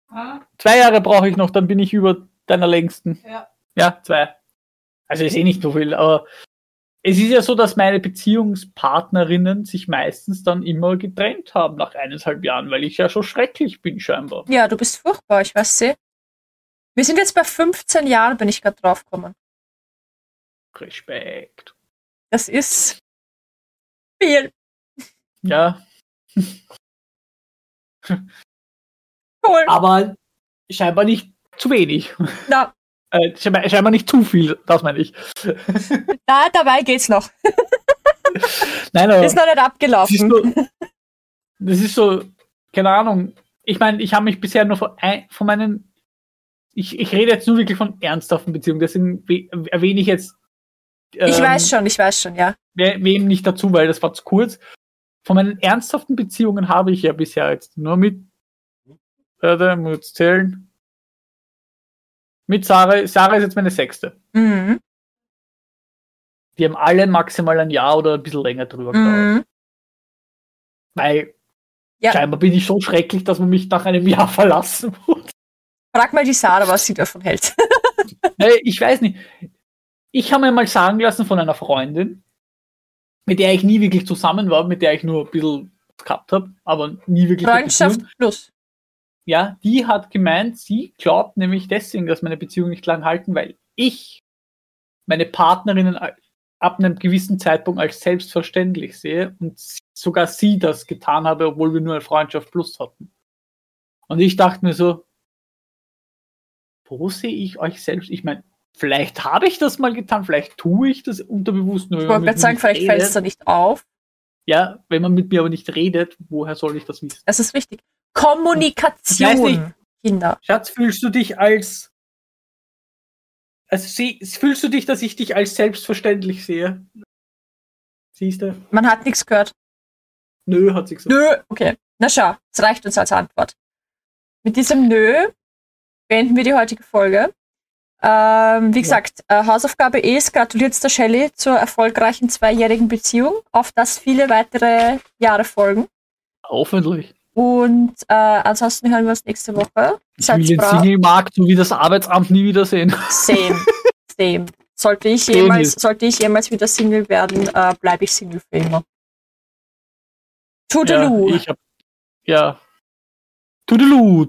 Ah, Zwei Jahre brauche ich noch, dann bin ich über deiner längsten. Ja. Ja, zwei. Also ist eh nicht so viel, aber es ist ja so, dass meine Beziehungspartnerinnen sich meistens dann immer getrennt haben nach eineinhalb Jahren, weil ich ja schon schrecklich bin scheinbar. Ja, du bist furchtbar, ich weiß sie. Wir sind jetzt bei 15 Jahren, bin ich gerade draufgekommen. Respekt. Das ist viel. Ja, Cool. aber scheinbar nicht zu wenig. Na, Äh, scheinbar, nicht zu viel, das meine ich. da, dabei geht's noch. Nein, aber Ist noch nicht das ist abgelaufen. so, das ist so, keine Ahnung. Ich meine, ich habe mich bisher nur von, von meinen, ich, ich rede jetzt nur wirklich von ernsthaften Beziehungen, deswegen we- erwähne ich jetzt Ich ähm, weiß schon, ich weiß schon, ja. we- wem nicht dazu, weil das war zu kurz. Von meinen ernsthaften Beziehungen habe ich ja bisher jetzt nur mit, warte, muss jetzt zählen, mit Sarah, Sarah ist jetzt meine sechste. Mhm. Die haben alle maximal ein Jahr oder ein bisschen länger drüber gedauert. Mhm. Weil Ja. scheinbar bin ich so schrecklich, dass man mich nach einem Jahr verlassen muss. Frag mal die Sarah, was sie davon hält. Nee, ich weiß nicht. Ich habe mir mal sagen lassen von einer Freundin, mit der ich nie wirklich zusammen war, mit der ich nur ein bisschen gehabt habe, aber nie wirklich. Freundschaft plus. Ja, die hat gemeint, sie glaubt nämlich deswegen, dass meine Beziehung nicht lang halten, weil ich meine Partnerinnen ab einem gewissen Zeitpunkt als selbstverständlich sehe und sogar sie das getan habe, obwohl wir nur eine Freundschaft plus hatten. Und ich dachte mir so, wo sehe ich euch selbst? Ich meine, vielleicht habe ich das mal getan, vielleicht tue ich das unterbewusst nur. Ich wollte gerade sagen, vielleicht fällt es da nicht auf. Ja, wenn man mit mir aber nicht redet, woher soll ich das wissen? Das ist wichtig. Kommunikation, nicht. Kinder. Schatz, fühlst du dich als. Also sie, fühlst du dich, dass ich dich als selbstverständlich sehe? Siehst du? Man hat nichts gehört. Nö, hat sie gesagt. Nö. Okay. Na schau, es reicht uns als Antwort. Mit diesem Nö beenden wir die heutige Folge. Ähm, wie gesagt, äh, Hausaufgabe ist, gratuliert der Shelley zur erfolgreichen zweijährigen Beziehung, auf das viele weitere Jahre folgen. Hoffentlich. Und äh, ansonsten hören wir uns nächste Woche. Ich will den. Single-Markt sowie das Arbeitsamt nie wiedersehen. Same. Same. Sollte ich jemals, sollte ich jemals wieder Single werden, äh, bleibe ich Single für immer. Ja, Toodaloo. ich hab, ja. Toodaloo.